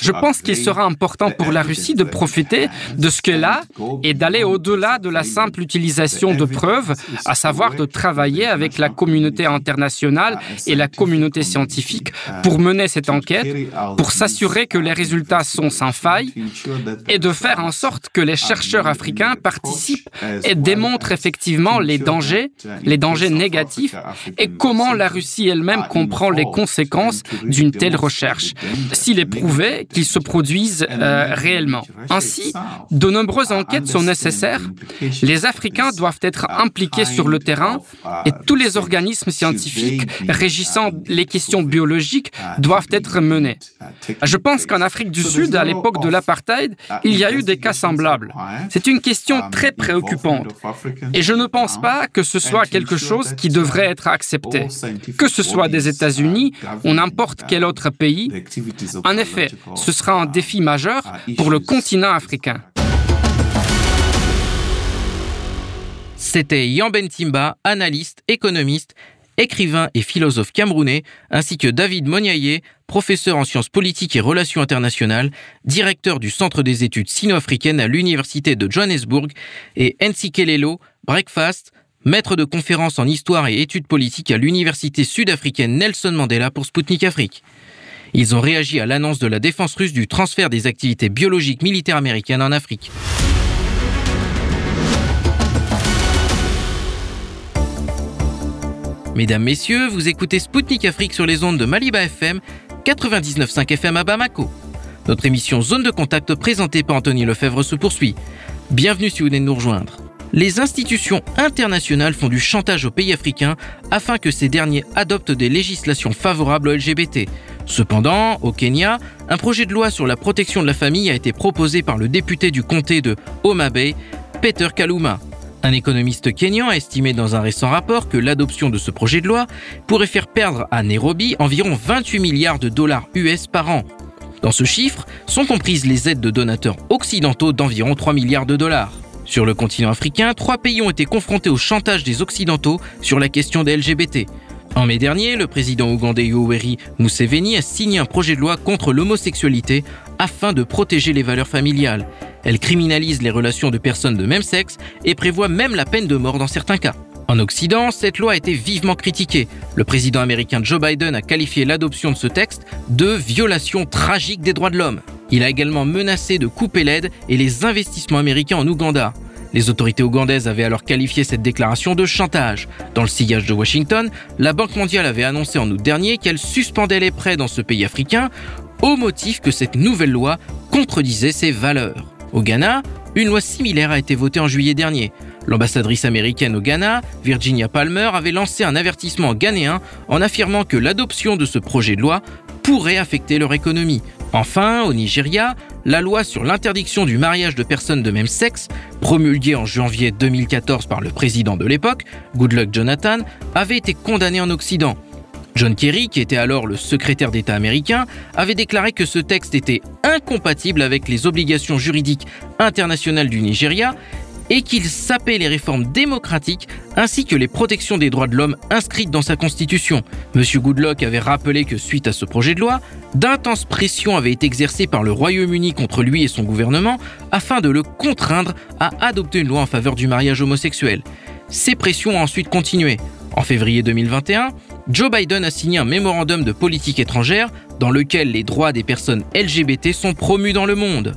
Je pense qu'il sera important pour la Russie de profiter de ce qu'elle a et d'aller au-delà de la simple utilisation de preuves, à savoir de travailler avec la communauté internationale et la communauté scientifique pour mener cette enquête, pour s'assurer que les résultats sont sans faille et de faire en sorte que les chercheurs africains participent et démontrent effectivement les dangers, les dangers négatifs et comment la Russie elle-même comprend les conséquences d'une telle recherche, s'il est prouvé qu'ils se produisent euh, réellement. Ainsi, de nombreuses enquêtes sont nécessaires. Les Africains doivent être impliqués sur le terrain et tous les organismes scientifiques régissant les questions biologiques doivent être menés. Je pense qu'en Afrique du Sud, à l'époque de l'apartheid, il y a eu des cas semblables. C'est une question très préoccupante et je ne pense pas que ce soit quelque chose qui devrait être accepté. Que ce soit des États-Unis ou n'importe quel autre pays. En effet, ce sera un défi majeur pour le continent africain. C'était Yamben Timba, analyste, économiste, écrivain et philosophe camerounais, ainsi que David Moniaye, professeur en sciences politiques et relations internationales, directeur du Centre des études sino-africaines à l'Université de Johannesburg, et Nsikelelo, Breakfast, maître de conférences en histoire et études politiques à l'Université sud-africaine Nelson Mandela pour Sputnik Afrique. Ils ont réagi à l'annonce de la défense russe du transfert des activités biologiques militaires américaines en Afrique. Mesdames, Messieurs, vous écoutez Spoutnik Afrique sur les ondes de Maliba FM, 99.5 FM à Bamako. Notre émission Zone de contact présentée par Anthony Lefebvre se poursuit. Bienvenue si vous venez de nous rejoindre. Les institutions internationales font du chantage aux pays africains afin que ces derniers adoptent des législations favorables aux LGBT. Cependant, au Kenya, un projet de loi sur la protection de la famille a été proposé par le député du comté de Homa Bay, Peter Kaluma. Un économiste kenyan a estimé dans un récent rapport que l'adoption de ce projet de loi pourrait faire perdre à Nairobi environ 28 milliards de dollars US par an. Dans ce chiffre sont comprises les aides de donateurs occidentaux d'environ 3 milliards de dollars. Sur le continent africain, trois pays ont été confrontés au chantage des Occidentaux sur la question des LGBT. En mai dernier, le président ougandais Yoweri Museveni a signé un projet de loi contre l'homosexualité afin de protéger les valeurs familiales. Elle criminalise les relations de personnes de même sexe et prévoit même la peine de mort dans certains cas. En Occident, cette loi a été vivement critiquée. Le président américain Joe Biden a qualifié l'adoption de ce texte de violation tragique des droits de l'homme. Il a également menacé de couper l'aide et les investissements américains en Ouganda. Les autorités ougandaises avaient alors qualifié cette déclaration de chantage. Dans le sillage de Washington, la Banque mondiale avait annoncé en août dernier qu'elle suspendait les prêts dans ce pays africain au motif que cette nouvelle loi contredisait ses valeurs. Au Ghana, une loi similaire a été votée en juillet dernier. L'ambassadrice américaine au Ghana, Virginia Palmer, avait lancé un avertissement ghanéen en affirmant que l'adoption de ce projet de loi pourrait affecter leur économie. Enfin, au Nigeria, la loi sur l'interdiction du mariage de personnes de même sexe, promulguée en janvier 2014 par le président de l'époque, Goodluck Jonathan, avait été condamnée en Occident. John Kerry, qui était alors le secrétaire d'État américain, avait déclaré que ce texte était incompatible avec les obligations juridiques internationales du Nigeria et qu'il sapait les réformes démocratiques ainsi que les protections des droits de l'homme inscrites dans sa constitution. M. Goodluck avait rappelé que suite à ce projet de loi, d'intenses pressions avaient été exercées par le Royaume-Uni contre lui et son gouvernement afin de le contraindre à adopter une loi en faveur du mariage homosexuel. Ces pressions ont ensuite continué. En février 2021, Joe Biden a signé un mémorandum de politique étrangère dans lequel les droits des personnes LGBT sont promus dans le monde.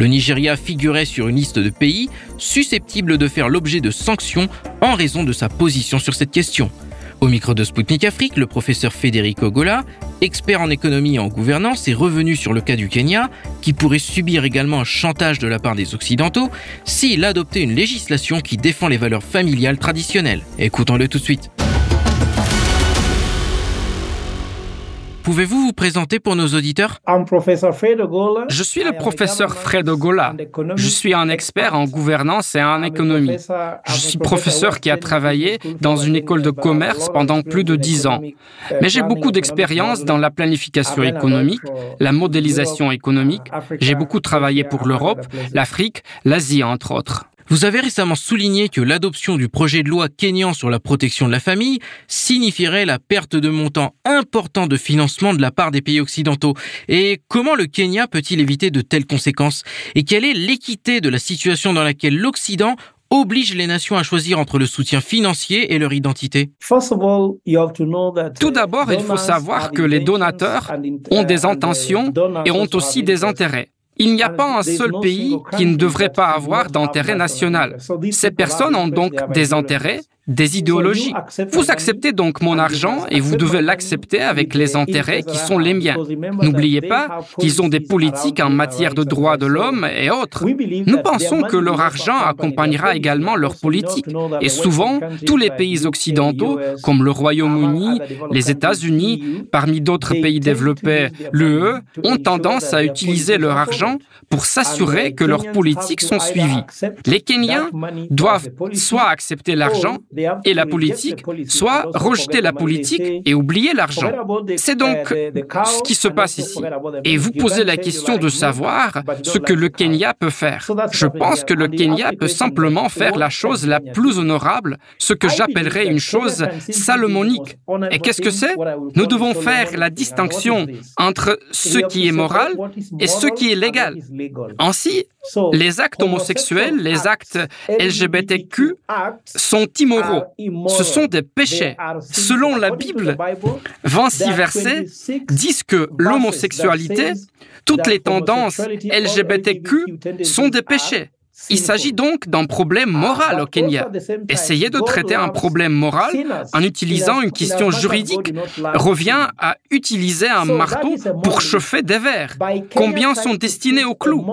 Le Nigeria figurait sur une liste de pays susceptibles de faire l'objet de sanctions en raison de sa position sur cette question. Au micro de Sputnik Afrique, le professeur Federico Gola, expert en économie et en gouvernance, est revenu sur le cas du Kenya, qui pourrait subir également un chantage de la part des Occidentaux s'il adoptait une législation qui défend les valeurs familiales traditionnelles. Écoutons-le tout de suite. Pouvez-vous vous présenter pour nos auditeurs? Je suis le professeur Fred Ogola. Je suis un expert en gouvernance et en économie. Je suis professeur qui a travaillé dans une école de commerce pendant plus de dix ans. Mais j'ai beaucoup d'expérience dans la planification économique, la modélisation économique. J'ai beaucoup travaillé pour l'Europe, l'Afrique, l'Asie, entre autres. Vous avez récemment souligné que l'adoption du projet de loi kényan sur la protection de la famille signifierait la perte de montants importants de financement de la part des pays occidentaux. Et comment le Kenya peut-il éviter de telles conséquences? Et quelle est l'équité de la situation dans laquelle l'Occident oblige les nations à choisir entre le soutien financier et leur identité? Tout d'abord, il faut savoir que les donateurs ont des intentions et ont aussi des intérêts. Il n'y a pas un seul pays qui ne devrait pas avoir d'intérêt national. Ces personnes ont donc des intérêts des idéologies. Vous acceptez donc mon argent et vous devez l'accepter avec les intérêts qui sont les miens. N'oubliez pas qu'ils ont des politiques en matière de droits de l'homme et autres. Nous pensons que leur argent accompagnera également leur politique. Et souvent, tous les pays occidentaux, comme le Royaume-Uni, les États-Unis, parmi d'autres pays développés, l'UE, ont tendance à utiliser leur argent pour s'assurer que leurs politiques sont suivies. Les Kenyans doivent soit accepter l'argent, et la politique, soit rejeter la politique et oublier l'argent. C'est donc ce qui se passe ici. Et vous posez la question de savoir ce que le Kenya peut faire. Je pense que le Kenya peut simplement faire la chose la plus honorable, ce que j'appellerais une chose salomonique. Et qu'est-ce que c'est Nous devons faire la distinction entre ce qui est moral et ce qui est légal? Ainsi, les actes homosexuels, les actes LGBTQ sont Ce sont des péchés. Selon la Bible, 26 versets disent que l'homosexualité, toutes les tendances LGBTQ sont des péchés. Il s'agit donc d'un problème moral au Kenya. Essayer de traiter un problème moral en utilisant une question juridique revient à utiliser un marteau pour chauffer des verres. Combien sont destinés au clou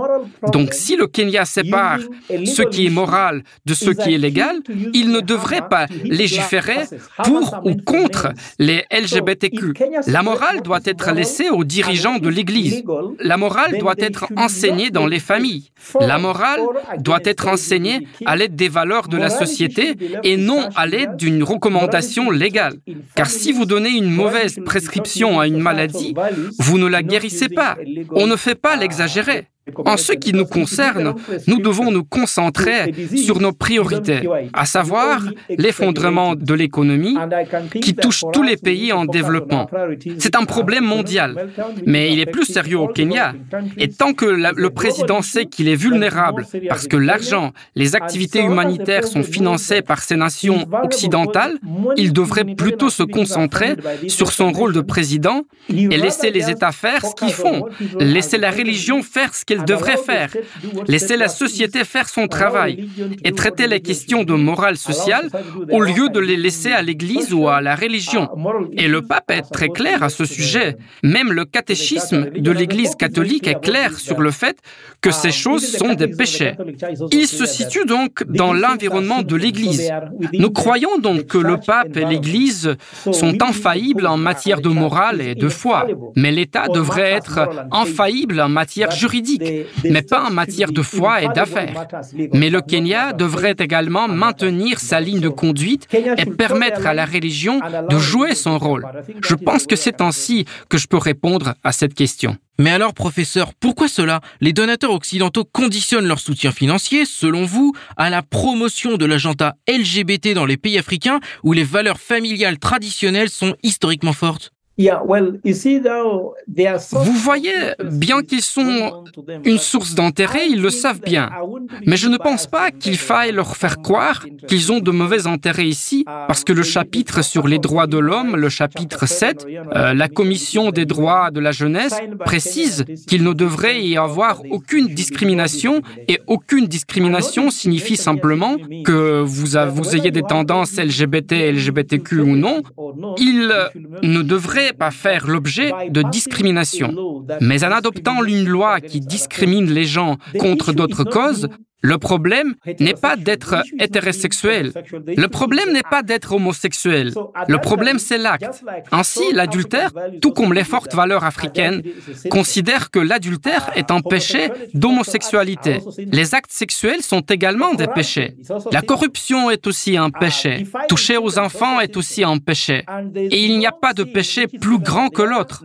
Donc si le Kenya sépare ce qui est moral de ce qui est légal, il ne devrait pas légiférer pour ou contre les LGBTQ. La morale doit être laissée aux dirigeants de l'Église. La morale doit être enseignée dans les familles. La morale doit être enseigné à l'aide des valeurs de la société et non à l'aide d'une recommandation légale. Car si vous donnez une mauvaise prescription à une maladie, vous ne la guérissez pas. On ne fait pas l'exagérer. En ce qui nous concerne, nous devons nous concentrer sur nos priorités, à savoir l'effondrement de l'économie qui touche tous les pays en développement. C'est un problème mondial, mais il est plus sérieux au Kenya. Et tant que le président sait qu'il est vulnérable parce que l'argent, les activités humanitaires sont financées par ces nations occidentales, il devrait plutôt se concentrer sur son rôle de président et laisser les États faire ce qu'ils font, laisser la religion faire ce qu'elle qu'elle devrait faire, laisser la société faire son travail et traiter les questions de morale sociale au lieu de les laisser à l'Église ou à la religion. Et le pape est très clair à ce sujet. Même le catéchisme de l'Église catholique est clair sur le fait que ces choses sont des péchés. Il se situe donc dans l'environnement de l'Église. Nous croyons donc que le pape et l'Église sont infaillibles en matière de morale et de foi, mais l'État devrait être infaillible en matière juridique, mais pas en matière de foi et d'affaires. Mais le Kenya devrait également maintenir sa ligne de conduite et permettre à la religion de jouer son rôle. Je pense que c'est ainsi que je peux répondre à cette question. Mais alors, professeur, pourquoi cela? Les donateurs occidentaux conditionnent leur soutien financier, selon vous, à la promotion de l'agenda LGBT dans les pays africains où les valeurs familiales traditionnelles sont historiquement fortes? Vous voyez, bien qu'ils sont une source d'intérêt, ils le savent bien. Mais je ne pense pas qu'il faille leur faire croire qu'ils ont de mauvais intérêts ici, parce que le chapitre sur les droits de l'homme, le chapitre 7, euh, la Commission des droits de la jeunesse, précise qu'il ne devrait y avoir aucune discrimination, et aucune discrimination signifie simplement que vous, vous ayez des tendances LGBT, LGBTQ ou non. Il ne devrait pas faire l'objet de discrimination. Mais en adoptant une loi qui discrimine les gens contre d'autres causes, le problème n'est pas d'être hétérosexuel. Le problème n'est pas d'être homosexuel. Le problème, c'est l'acte. Ainsi, l'adultère, tout comme les fortes valeurs africaines, considère que l'adultère est un péché d'homosexualité. Les actes sexuels sont également des péchés. La corruption est aussi un péché. Toucher aux enfants est aussi un péché. Et il n'y a pas de péché plus grand que l'autre.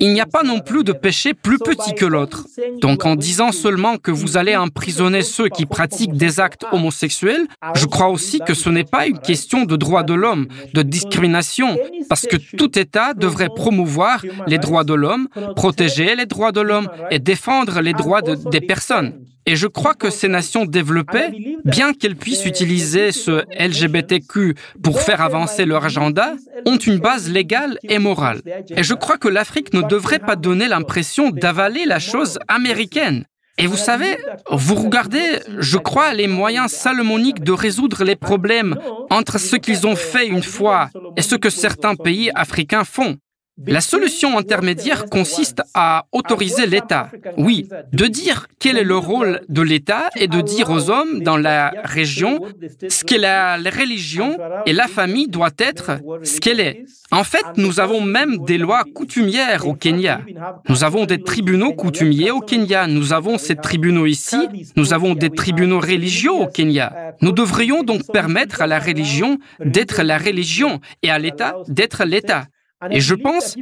Il n'y a pas non plus de péché plus petit que l'autre. Donc en disant seulement que vous allez emprisonner ceux qui pratiquent des actes homosexuels, je crois aussi que ce n'est pas une question de droit de l'homme, de discrimination, parce que tout État devrait promouvoir les droits de l'homme, protéger les droits de l'homme et défendre les droits des personnes. Et je crois que ces nations développées, bien qu'elles puissent utiliser ce LGBTQ pour faire avancer leur agenda, ont une base légale et morale. Et je crois que l'Afrique ne devrait pas donner l'impression d'avaler la chose américaine. Et vous savez, vous regardez, je crois, les moyens salomoniques de résoudre les problèmes entre ce qu'ils ont fait une fois et ce que certains pays africains font. La solution intermédiaire consiste à autoriser l'État, oui, de dire quel est le rôle de l'État et de dire aux hommes dans la région ce que la religion et la famille doit être ce qu'elle est. En fait, nous avons même des lois coutumières au Kenya. Nous avons des tribunaux coutumiers au Kenya. Nous avons ces tribunaux ici. Nous avons des tribunaux religieux au Kenya. Nous devrions donc permettre à la religion d'être la religion et à l'État d'être l'État. Et je pense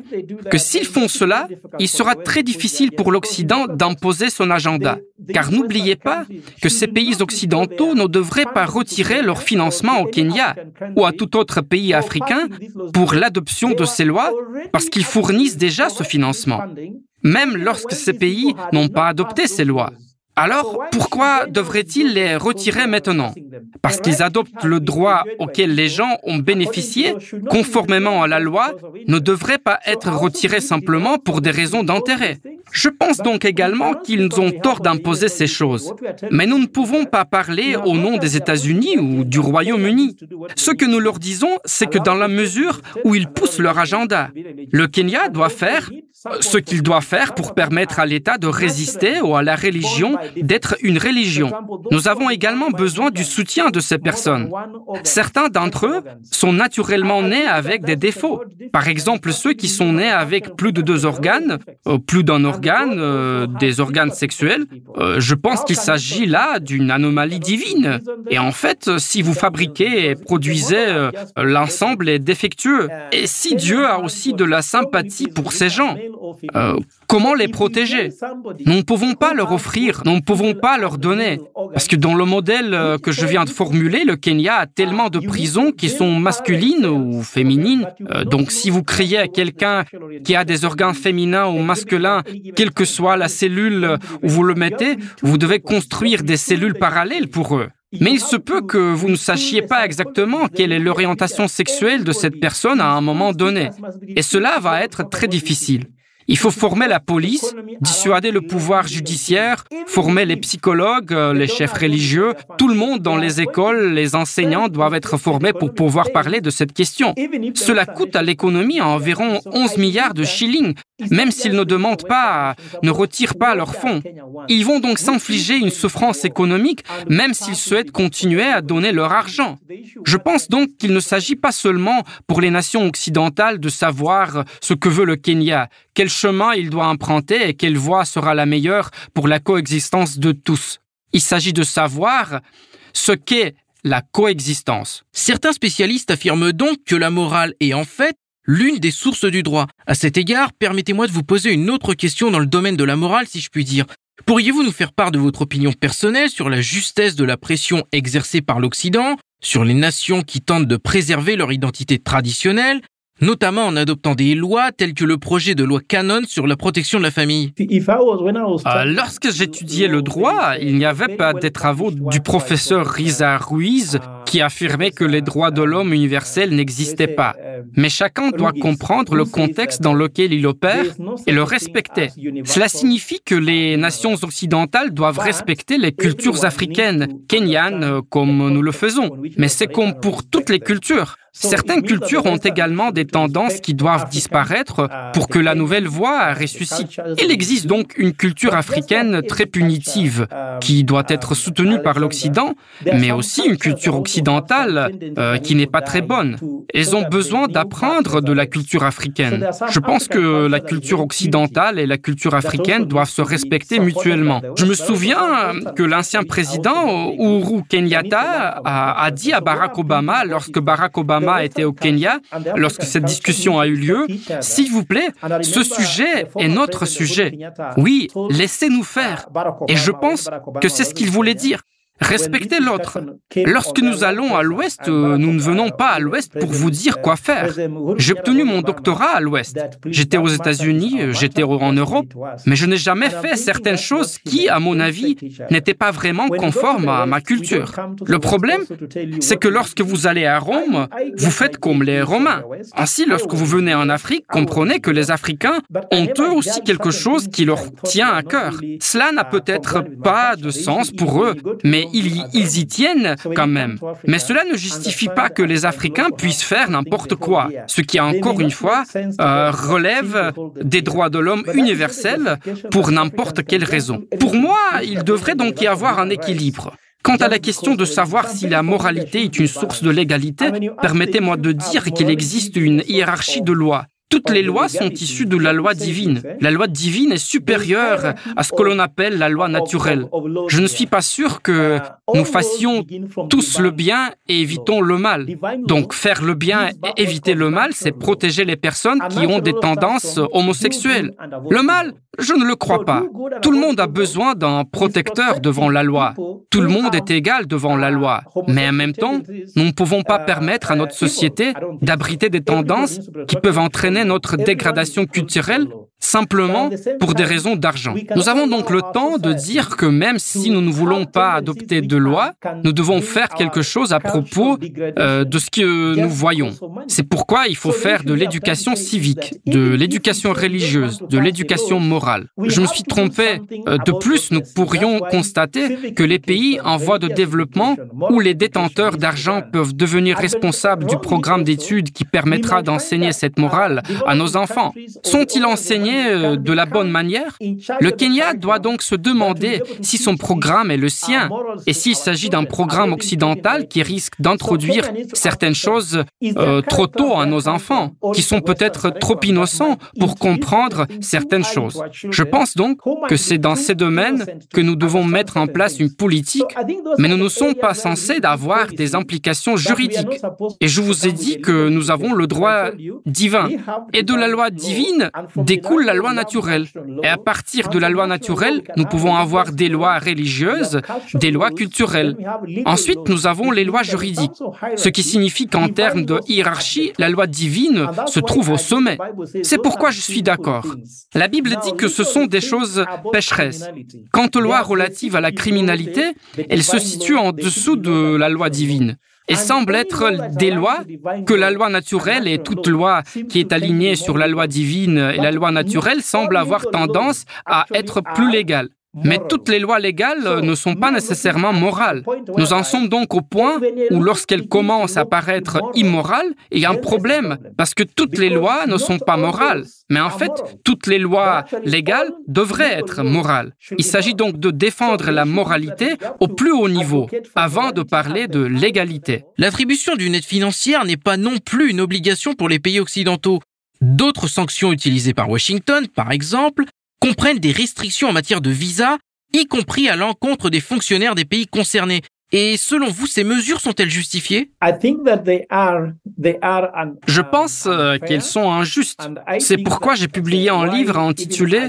que s'ils font cela, il sera très difficile pour l'Occident d'imposer son agenda. Car n'oubliez pas que ces pays occidentaux ne devraient pas retirer leur financement au Kenya ou à tout autre pays africain pour l'adoption de ces lois parce qu'ils fournissent déjà ce financement, même lorsque ces pays n'ont pas adopté ces lois. Alors, pourquoi devraient-ils les retirer maintenant? Parce qu'ils adoptent le droit auquel les gens ont bénéficié, conformément à la loi, ne devrait pas être retiré simplement pour des raisons d'intérêt. Je pense donc également qu'ils ont tort d'imposer ces choses. Mais nous ne pouvons pas parler au nom des États-Unis ou du Royaume-Uni. Ce que nous leur disons, c'est que dans la mesure où ils poussent leur agenda, le Kenya doit faire ce qu'il doit faire pour permettre à l'État de résister ou à la religion d'être une religion. Nous avons également besoin du soutien de ces personnes. Certains d'entre eux sont naturellement nés avec des défauts. Par exemple, ceux qui sont nés avec plus de deux organes, euh, plus d'un organe, euh, des organes sexuels. Euh, je pense qu'il s'agit là d'une anomalie divine. Et en fait, si vous fabriquez et produisez l'ensemble est défectueux. Et si Dieu a aussi de la sympathie pour ces gens, euh, comment les protéger? Nous ne pouvons pas leur offrir, nous ne pouvons pas leur donner. Parce que dans le modèle euh, que je viens de formuler, le Kenya a tellement de prisons qui sont masculines ou féminines. Euh, donc si vous criez à quelqu'un qui a des organes féminins ou masculins, quelle que soit la cellule où vous le mettez, vous devez construire des cellules parallèles pour eux. Mais il se peut que vous ne sachiez pas exactement quelle est l'orientation sexuelle de cette personne à un moment donné. Et cela va être très difficile. Il faut former la police, dissuader le pouvoir judiciaire, former les psychologues, euh, les chefs religieux. Tout le monde dans les écoles, les enseignants doivent être formés pour pouvoir parler de cette question. Cela coûte à l'économie environ 11 milliards de shillings, même s'ils ne demandent pas, ne retirent pas leurs fonds. Ils vont donc s'infliger une souffrance économique, même s'ils souhaitent continuer à donner leur argent. Je pense donc qu'il ne s'agit pas seulement pour les nations occidentales de savoir ce que veut le Kenya, chemin il doit emprunter et quelle voie sera la meilleure pour la coexistence de tous. Il s'agit de savoir ce qu'est la coexistence. Certains spécialistes affirment donc que la morale est en fait l'une des sources du droit. À cet égard, permettez-moi de vous poser une autre question dans le domaine de la morale, si je puis dire. Pourriez-vous nous faire part de votre opinion personnelle sur la justesse de la pression exercée par l'Occident, sur les nations qui tentent de préserver leur identité traditionnelle, notamment en adoptant des lois telles que le projet de loi Canon sur la protection de la famille. Euh, lorsque j'étudiais le droit, il n'y avait pas des travaux du professeur Riza Ruiz qui affirmait que les droits de l'homme universels n'existaient pas. Mais chacun doit comprendre le contexte dans lequel il opère et le respecter. Cela signifie que les nations occidentales doivent respecter les cultures africaines, kenyanes, comme nous le faisons. Mais c'est comme pour toutes les cultures. Certaines cultures ont également des tendances qui doivent disparaître pour que la nouvelle voie ressuscite. Il existe donc une culture africaine très punitive qui doit être soutenue par l'Occident, mais aussi une culture occidentale euh, qui n'est pas très bonne. Elles ont besoin d'apprendre de la culture africaine. Je pense que la culture occidentale et la culture africaine doivent se respecter mutuellement. Je me souviens que l'ancien président Uhuru Kenyatta a, a dit à Barack Obama, lorsque Barack Obama était au Kenya, lorsque cette discussion a eu lieu, s'il vous plaît, ce sujet est notre sujet. Oui, laissez-nous faire. Et je pense que c'est ce qu'il voulait dire. Respectez l'autre. Lorsque nous allons à l'Ouest, nous ne venons pas à l'Ouest pour vous dire quoi faire. J'ai obtenu mon doctorat à l'Ouest. J'étais aux États-Unis, j'étais en Europe, mais je n'ai jamais fait certaines choses qui, à mon avis, n'étaient pas vraiment conformes à ma culture. Le problème, c'est que lorsque vous allez à Rome, vous faites comme les Romains. Ainsi, lorsque vous venez en Afrique, comprenez que les Africains ont eux aussi quelque chose qui leur tient à cœur. Cela n'a peut-être pas de sens pour eux, mais ils, y tiennent quand même. Mais cela ne justifie pas que les Africains puissent faire n'importe quoi, ce qui, encore une fois, euh, relève des droits de l'homme universels pour n'importe quelle raison. Pour moi, il devrait donc y avoir un équilibre. Quant à la question de savoir si la moralité est une source de l'égalité, permettez-moi de dire qu'il existe une hiérarchie de lois. Toutes les lois sont issues de la loi divine. La loi divine est supérieure à ce que l'on appelle la loi naturelle. Je ne suis pas sûr que nous fassions tous le bien et évitons le mal. Donc faire le bien et éviter le mal, c'est protéger les personnes qui ont des tendances homosexuelles. Le mal, je ne le crois pas. Tout le monde a besoin d'un protecteur devant la loi. Tout le monde est égal devant la loi. Mais en même temps, nous ne pouvons pas permettre à notre société d'abriter des tendances qui peuvent entraîner notre dégradation culturelle simplement pour des raisons d'argent. Nous avons donc le temps de dire que même si nous ne voulons pas adopter de loi, nous devons faire quelque chose à propos euh, de ce que nous voyons. C'est pourquoi il faut faire de l'éducation civique, de l'éducation religieuse, de l'éducation morale. Je me suis trompé. Euh, de plus, nous pourrions constater que les pays en voie de développement où les détenteurs d'argent peuvent devenir responsables du programme d'études qui permettra d'enseigner cette morale à nos enfants, sont-ils enseignés euh, de la bonne manière Le Kenya doit donc se demander si son programme est le sien et s'il s'agit d'un programme occidental qui risque d'introduire certaines choses euh, trop tôt à nos enfants, qui sont peut-être trop innocents pour comprendre certaines choses. Je pense donc que c'est dans ces domaines que nous devons mettre en place une politique, mais nous ne sommes pas censés d'avoir des implications juridiques. Et je vous ai dit que nous avons le droit divin. Et de la loi divine découle la loi naturelle. Et à partir de la loi naturelle, nous pouvons avoir des lois religieuses, des lois culturelles. Ensuite, nous avons les lois juridiques, ce qui signifie qu'en termes de hiérarchie, la loi divine se trouve au sommet. C'est pourquoi je suis d'accord. La Bible dit que ce sont des choses pécheresses. Quant aux lois relatives à la criminalité, elles se situent en dessous de la loi divine. Et semblent être des lois que la loi naturelle et toute loi qui est alignée sur la loi divine et la loi naturelle semble avoir tendance à être plus légale. Mais toutes les lois légales ne sont pas nécessairement morales. Nous en sommes donc au point où lorsqu'elles commencent à paraître immorales, il y a un problème, parce que toutes les lois ne sont pas morales. Mais en fait, toutes les lois légales devraient être morales. Il s'agit donc de défendre la moralité au plus haut niveau, avant de parler de légalité. L'attribution d'une aide financière n'est pas non plus une obligation pour les pays occidentaux. D'autres sanctions utilisées par Washington, par exemple, comprennent des restrictions en matière de visa, y compris à l'encontre des fonctionnaires des pays concernés. Et selon vous, ces mesures sont-elles justifiées? Je pense euh, qu'elles sont injustes. C'est pourquoi j'ai publié un livre intitulé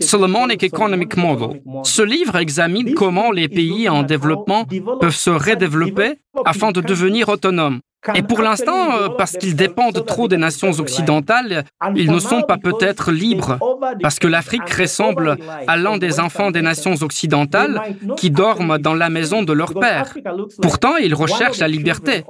Solomonic Economic Model. Ce livre examine comment les pays en développement peuvent se redévelopper afin de devenir autonomes. Et pour l'instant, euh, parce qu'ils dépendent trop des nations occidentales, ils ne sont pas peut-être libres, parce que l'Afrique ressemble à l'un des enfants des nations occidentales qui dorment dans la maison de leur père. Pourtant, ils recherchent la liberté.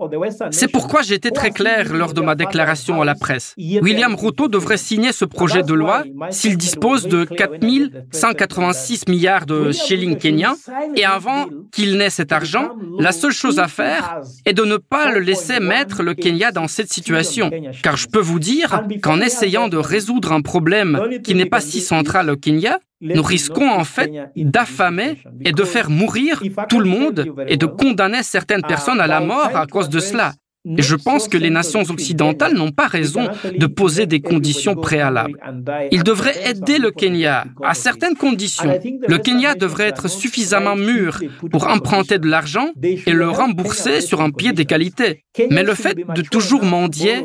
C'est pourquoi été très clair lors de ma déclaration à la presse. William Ruto devrait signer ce projet de loi s'il dispose de 4186 milliards de shillings kenyans, et avant qu'il n'ait cet argent, la seule chose à faire est de ne pas le laisser mettre le Kenya dans cette situation, car je peux vous dire qu'en essayant de résoudre un problème qui n'est pas si central au Kenya, nous risquons en fait d'affamer et de faire mourir tout le monde et de condamner certaines personnes à la mort à cause de cela. Et je pense que les nations occidentales n'ont pas raison de poser des conditions préalables. Ils devraient aider le Kenya à certaines conditions. Le Kenya devrait être suffisamment mûr pour emprunter de l'argent et le rembourser sur un pied d'égalité. Mais le fait de toujours mendier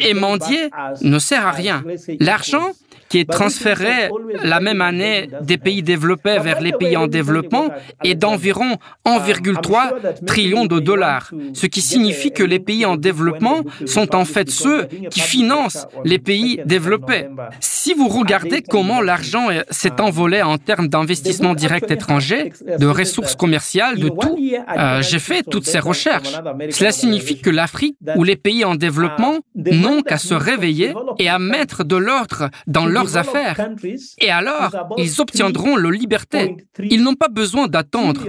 et mendier ne sert à rien. L'argent qui est transféré la même année des pays développés vers les pays en développement est d'environ 1,3 trillion de dollars, ce qui signifie que les pays en développement sont en fait ceux qui financent les pays développés. Si vous regardez comment l'argent s'est envolé en termes d'investissement direct étranger, de ressources commerciales, de tout, euh, j'ai fait toutes ces recherches. Cela signifie que l'Afrique ou les pays en développement n'ont qu'à se réveiller et à mettre de l'ordre dans leurs affaires. Et alors, ils obtiendront leur liberté. Ils n'ont pas besoin d'attendre.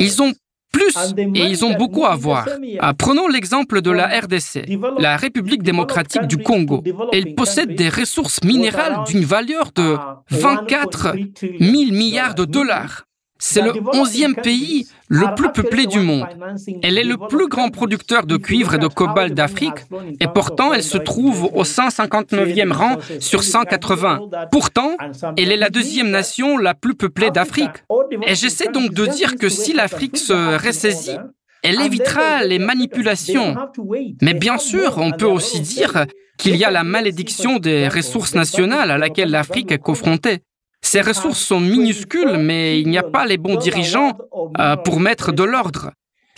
Ils ont plus et ils ont beaucoup à voir. Ah, prenons l'exemple de la RDC, la République démocratique du Congo. Elle possède des ressources minérales d'une valeur de 24 000 milliards de dollars. C'est le onzième pays le plus peuplé du monde. Elle est le plus grand producteur de cuivre et de cobalt d'Afrique et pourtant elle se trouve au 159e rang sur 180. Pourtant, elle est la deuxième nation la plus peuplée d'Afrique. Et j'essaie donc de dire que si l'Afrique se ressaisit, elle évitera les manipulations. Mais bien sûr, on peut aussi dire qu'il y a la malédiction des ressources nationales à laquelle l'Afrique est confrontée. Ces ressources sont minuscules, mais il n'y a pas les bons dirigeants euh, pour mettre de l'ordre.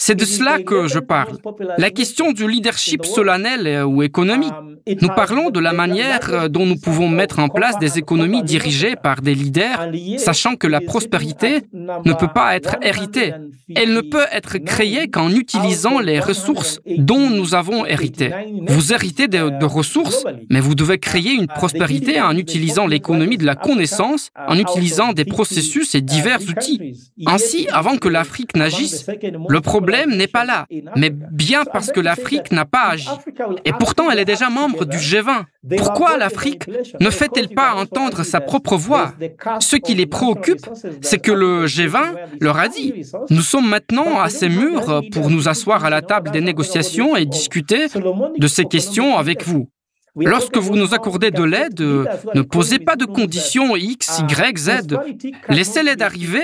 C'est de cela que je parle. La question du leadership solennel ou économique. Nous parlons de la manière dont nous pouvons mettre en place des économies dirigées par des leaders, sachant que la prospérité ne peut pas être héritée. Elle ne peut être créée qu'en utilisant les ressources dont nous avons hérité. Vous héritez de, de ressources, mais vous devez créer une prospérité en utilisant l'économie de la connaissance, en utilisant des processus et divers outils. Ainsi, avant que l'Afrique n'agisse, le problème problème n'est pas là, mais bien parce que l'Afrique n'a pas agi. Et pourtant, elle est déjà membre du G20. Pourquoi l'Afrique ne fait-elle pas entendre sa propre voix? Ce qui les préoccupe, c'est que le G20 leur a dit, nous sommes maintenant assez mûrs pour nous asseoir à la table des négociations et discuter de ces questions avec vous. Lorsque vous nous accordez de l'aide, ne posez pas de conditions X, Y, Z. Laissez l'aide arriver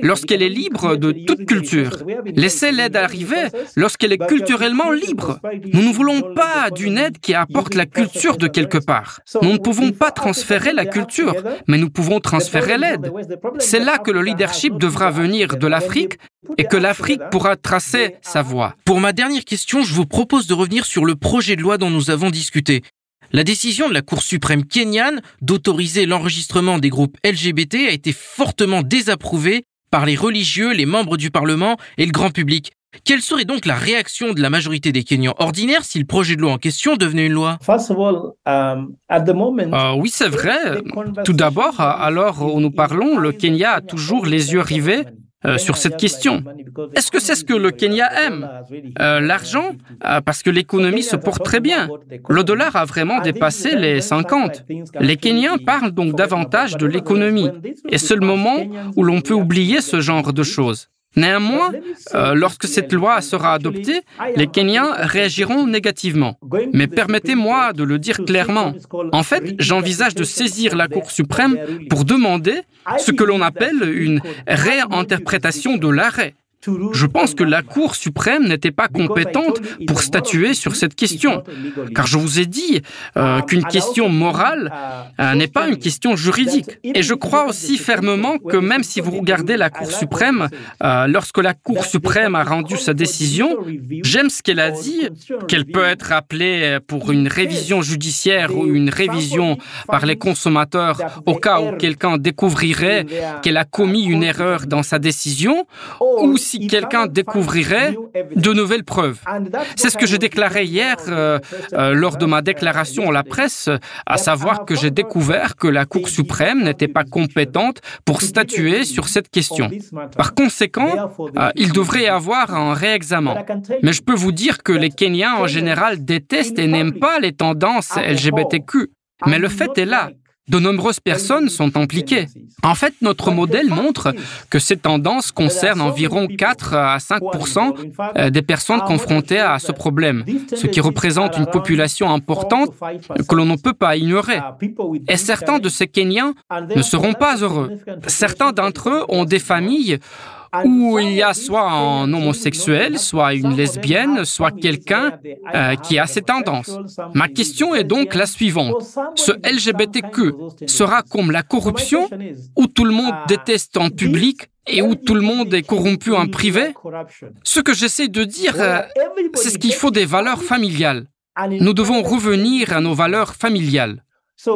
lorsqu'elle est libre de toute culture. Laissez l'aide arriver lorsqu'elle est culturellement libre. Nous ne voulons pas d'une aide qui apporte la culture de quelque part. Nous ne pouvons pas transférer la culture, mais nous pouvons transférer l'aide. C'est là que le leadership devra venir de l'Afrique et que l'Afrique pourra tracer sa voie. Pour ma dernière question, je vous propose de revenir sur le projet de loi dont nous avons discuté. La décision de la Cour suprême kenyane d'autoriser l'enregistrement des groupes LGBT a été fortement désapprouvée par les religieux, les membres du Parlement et le grand public. Quelle serait donc la réaction de la majorité des Kenyans ordinaires si le projet de loi en question devenait une loi? Um, euh, Oui, c'est vrai. Tout d'abord, à l'heure où nous parlons, le Kenya a toujours les yeux rivés euh, sur cette question. Est-ce que c'est ce que le Kenya aime euh, L'argent? Parce que l'économie se porte très bien. Le dollar a vraiment dépassé les 50. Les Kenyans parlent donc davantage de l'économie. Et c'est le moment où l'on peut oublier ce genre de choses. Néanmoins, euh, lorsque cette loi sera adoptée, les Kenyans réagiront négativement. Mais permettez-moi de le dire clairement. En fait, j'envisage de saisir la Cour suprême pour demander ce que l'on appelle une réinterprétation de l'arrêt. Je pense que la Cour suprême n'était pas compétente pour statuer sur cette question, car je vous ai dit euh, qu'une question morale euh, n'est pas une question juridique. Et je crois aussi fermement que même si vous regardez la Cour suprême, euh, lorsque la Cour suprême a rendu sa décision, j'aime ce qu'elle a dit, qu'elle peut être appelée pour une révision judiciaire ou une révision par les consommateurs au cas où quelqu'un découvrirait qu'elle a commis une erreur dans sa décision, ou si quelqu'un découvrirait de nouvelles preuves. C'est ce que j'ai déclaré hier euh, euh, lors de ma déclaration à la presse, à savoir que j'ai découvert que la Cour suprême n'était pas compétente pour statuer sur cette question. Par conséquent, euh, il devrait y avoir un réexamen. Mais je peux vous dire que les Kenyans en général détestent et n'aiment pas les tendances LGBTQ. Mais le fait est là. De nombreuses personnes sont impliquées. En fait, notre modèle montre que ces tendances concernent environ 4 à 5% euh, des personnes confrontées à ce problème, ce qui représente une population importante que l'on ne peut pas ignorer. Et certains de ces Kenyans ne seront pas heureux. Certains d'entre eux ont des familles où il y a soit un homosexuel, soit une lesbienne, soit quelqu'un euh, qui a ces tendances. Ma question est donc la suivante. Ce LGBTQ sera comme la corruption, où tout le monde déteste en public et où tout le monde est corrompu en privé? Ce que j'essaie de dire, euh, c'est ce qu'il faut des valeurs familiales. Nous devons revenir à nos valeurs familiales.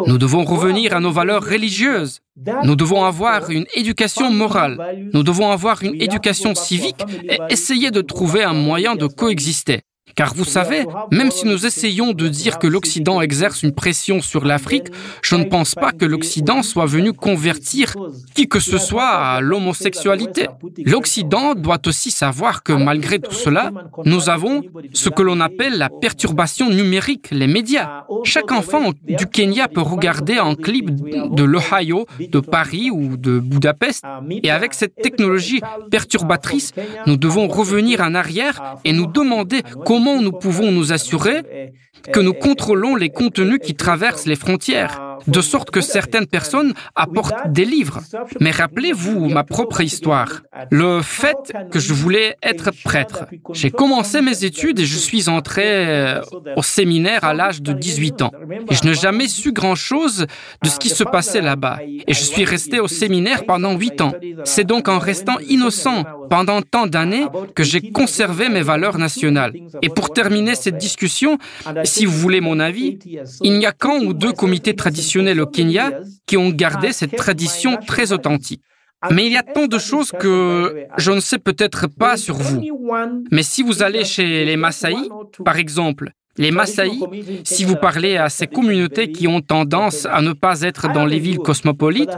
Nous devons revenir à nos valeurs religieuses. Nous devons avoir une éducation morale. Nous devons avoir une éducation civique et essayer de trouver un moyen de coexister. Car vous savez, même si nous essayons de dire que l'Occident exerce une pression sur l'Afrique, je ne pense pas que l'Occident soit venu convertir qui que ce soit à l'homosexualité. L'Occident doit aussi savoir que malgré tout cela, nous avons ce que l'on appelle la perturbation numérique, les médias. Chaque enfant du Kenya peut regarder un clip de l'Ohio, de Paris ou de Budapest. Et avec cette technologie perturbatrice, nous devons revenir en arrière et nous demander comment comment nous pouvons nous assurer que nous contrôlons les contenus qui traversent les frontières de sorte que certaines personnes apportent des livres. Mais rappelez-vous ma propre histoire. Le fait que je voulais être prêtre. J'ai commencé mes études et je suis entré euh, au séminaire à l'âge de 18 ans. Et je n'ai jamais su grand-chose de ce qui se passait là-bas. Et je suis resté au séminaire pendant 8 ans. C'est donc en restant innocent pendant tant d'années que j'ai conservé mes valeurs nationales. Et pour terminer cette discussion, si vous voulez mon avis, il n'y a qu'un ou deux comités traditionnels au Kenya qui ont gardé cette tradition très authentique. Mais il y a tant de choses que je ne sais peut-être pas sur vous. Mais si vous allez chez les Maasai, par exemple, les Maasai, si vous parlez à ces communautés qui ont tendance à ne pas être dans les villes cosmopolites,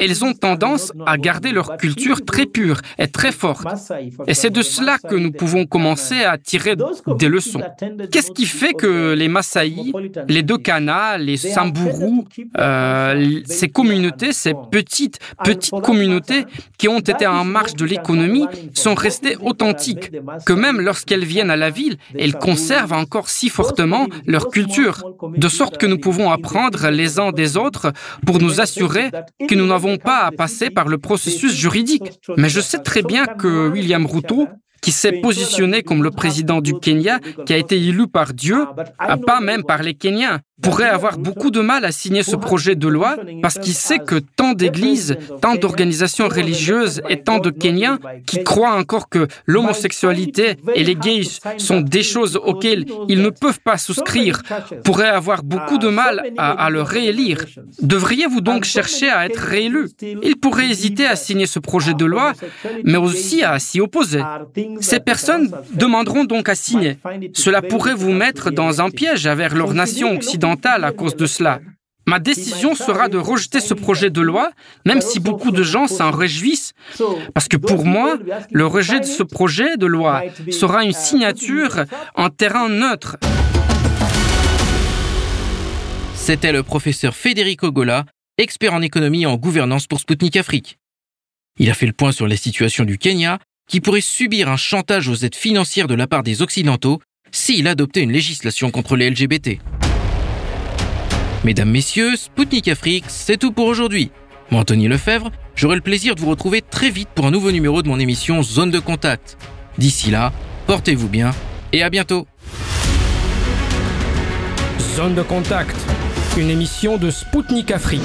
elles ont tendance à garder leur culture très pure et très forte. Et c'est de cela que nous pouvons commencer à tirer des leçons. Qu'est-ce qui fait que les Maasai, les Dokana, les Samburu, euh, ces communautés, ces petites, petites communautés qui ont été en marche de l'économie, sont restées authentiques, que même lorsqu'elles viennent à la ville, elles conservent encore si fortement leur culture, de sorte que nous pouvons apprendre les uns des autres pour nous assurer que nous n'avons pas à passer par le processus juridique. Mais je sais très bien que William Ruto qui s'est positionné comme le président du Kenya, qui a été élu par Dieu, pas même par les Kenyans. Pourrait avoir beaucoup de mal à signer ce projet de loi parce qu'il sait que tant d'églises, tant d'organisations religieuses et tant de Kenyans qui croient encore que l'homosexualité et les gays sont des choses auxquelles ils ne peuvent pas souscrire pourraient avoir beaucoup de mal à, le réélire. Devriez-vous donc chercher à être réélu? Il pourrait hésiter à signer ce projet de loi, mais aussi à s'y opposer. Ces personnes demanderont donc à signer. Cela pourrait vous mettre dans un piège avec leur nation occidentale à cause de cela. Ma décision sera de rejeter ce projet de loi, même si beaucoup de gens s'en réjouissent, parce que pour moi, le rejet de ce projet de loi sera une signature en terrain neutre. C'était le professeur Federico Gola, expert en économie et en gouvernance pour Sputnik Afrique. Il a fait le point sur la situation du Kenya, qui pourrait subir un chantage aux aides financières de la part des Occidentaux s'il adoptait une législation contre les LGBT. Mesdames, Messieurs, Spoutnik Afrique, c'est tout pour aujourd'hui. Moi, Anthony Lefebvre, j'aurai le plaisir de vous retrouver très vite pour un nouveau numéro de mon émission Zone de Contact. D'ici là, portez-vous bien et à bientôt. Zone de Contact, une émission de Spoutnik Afrique.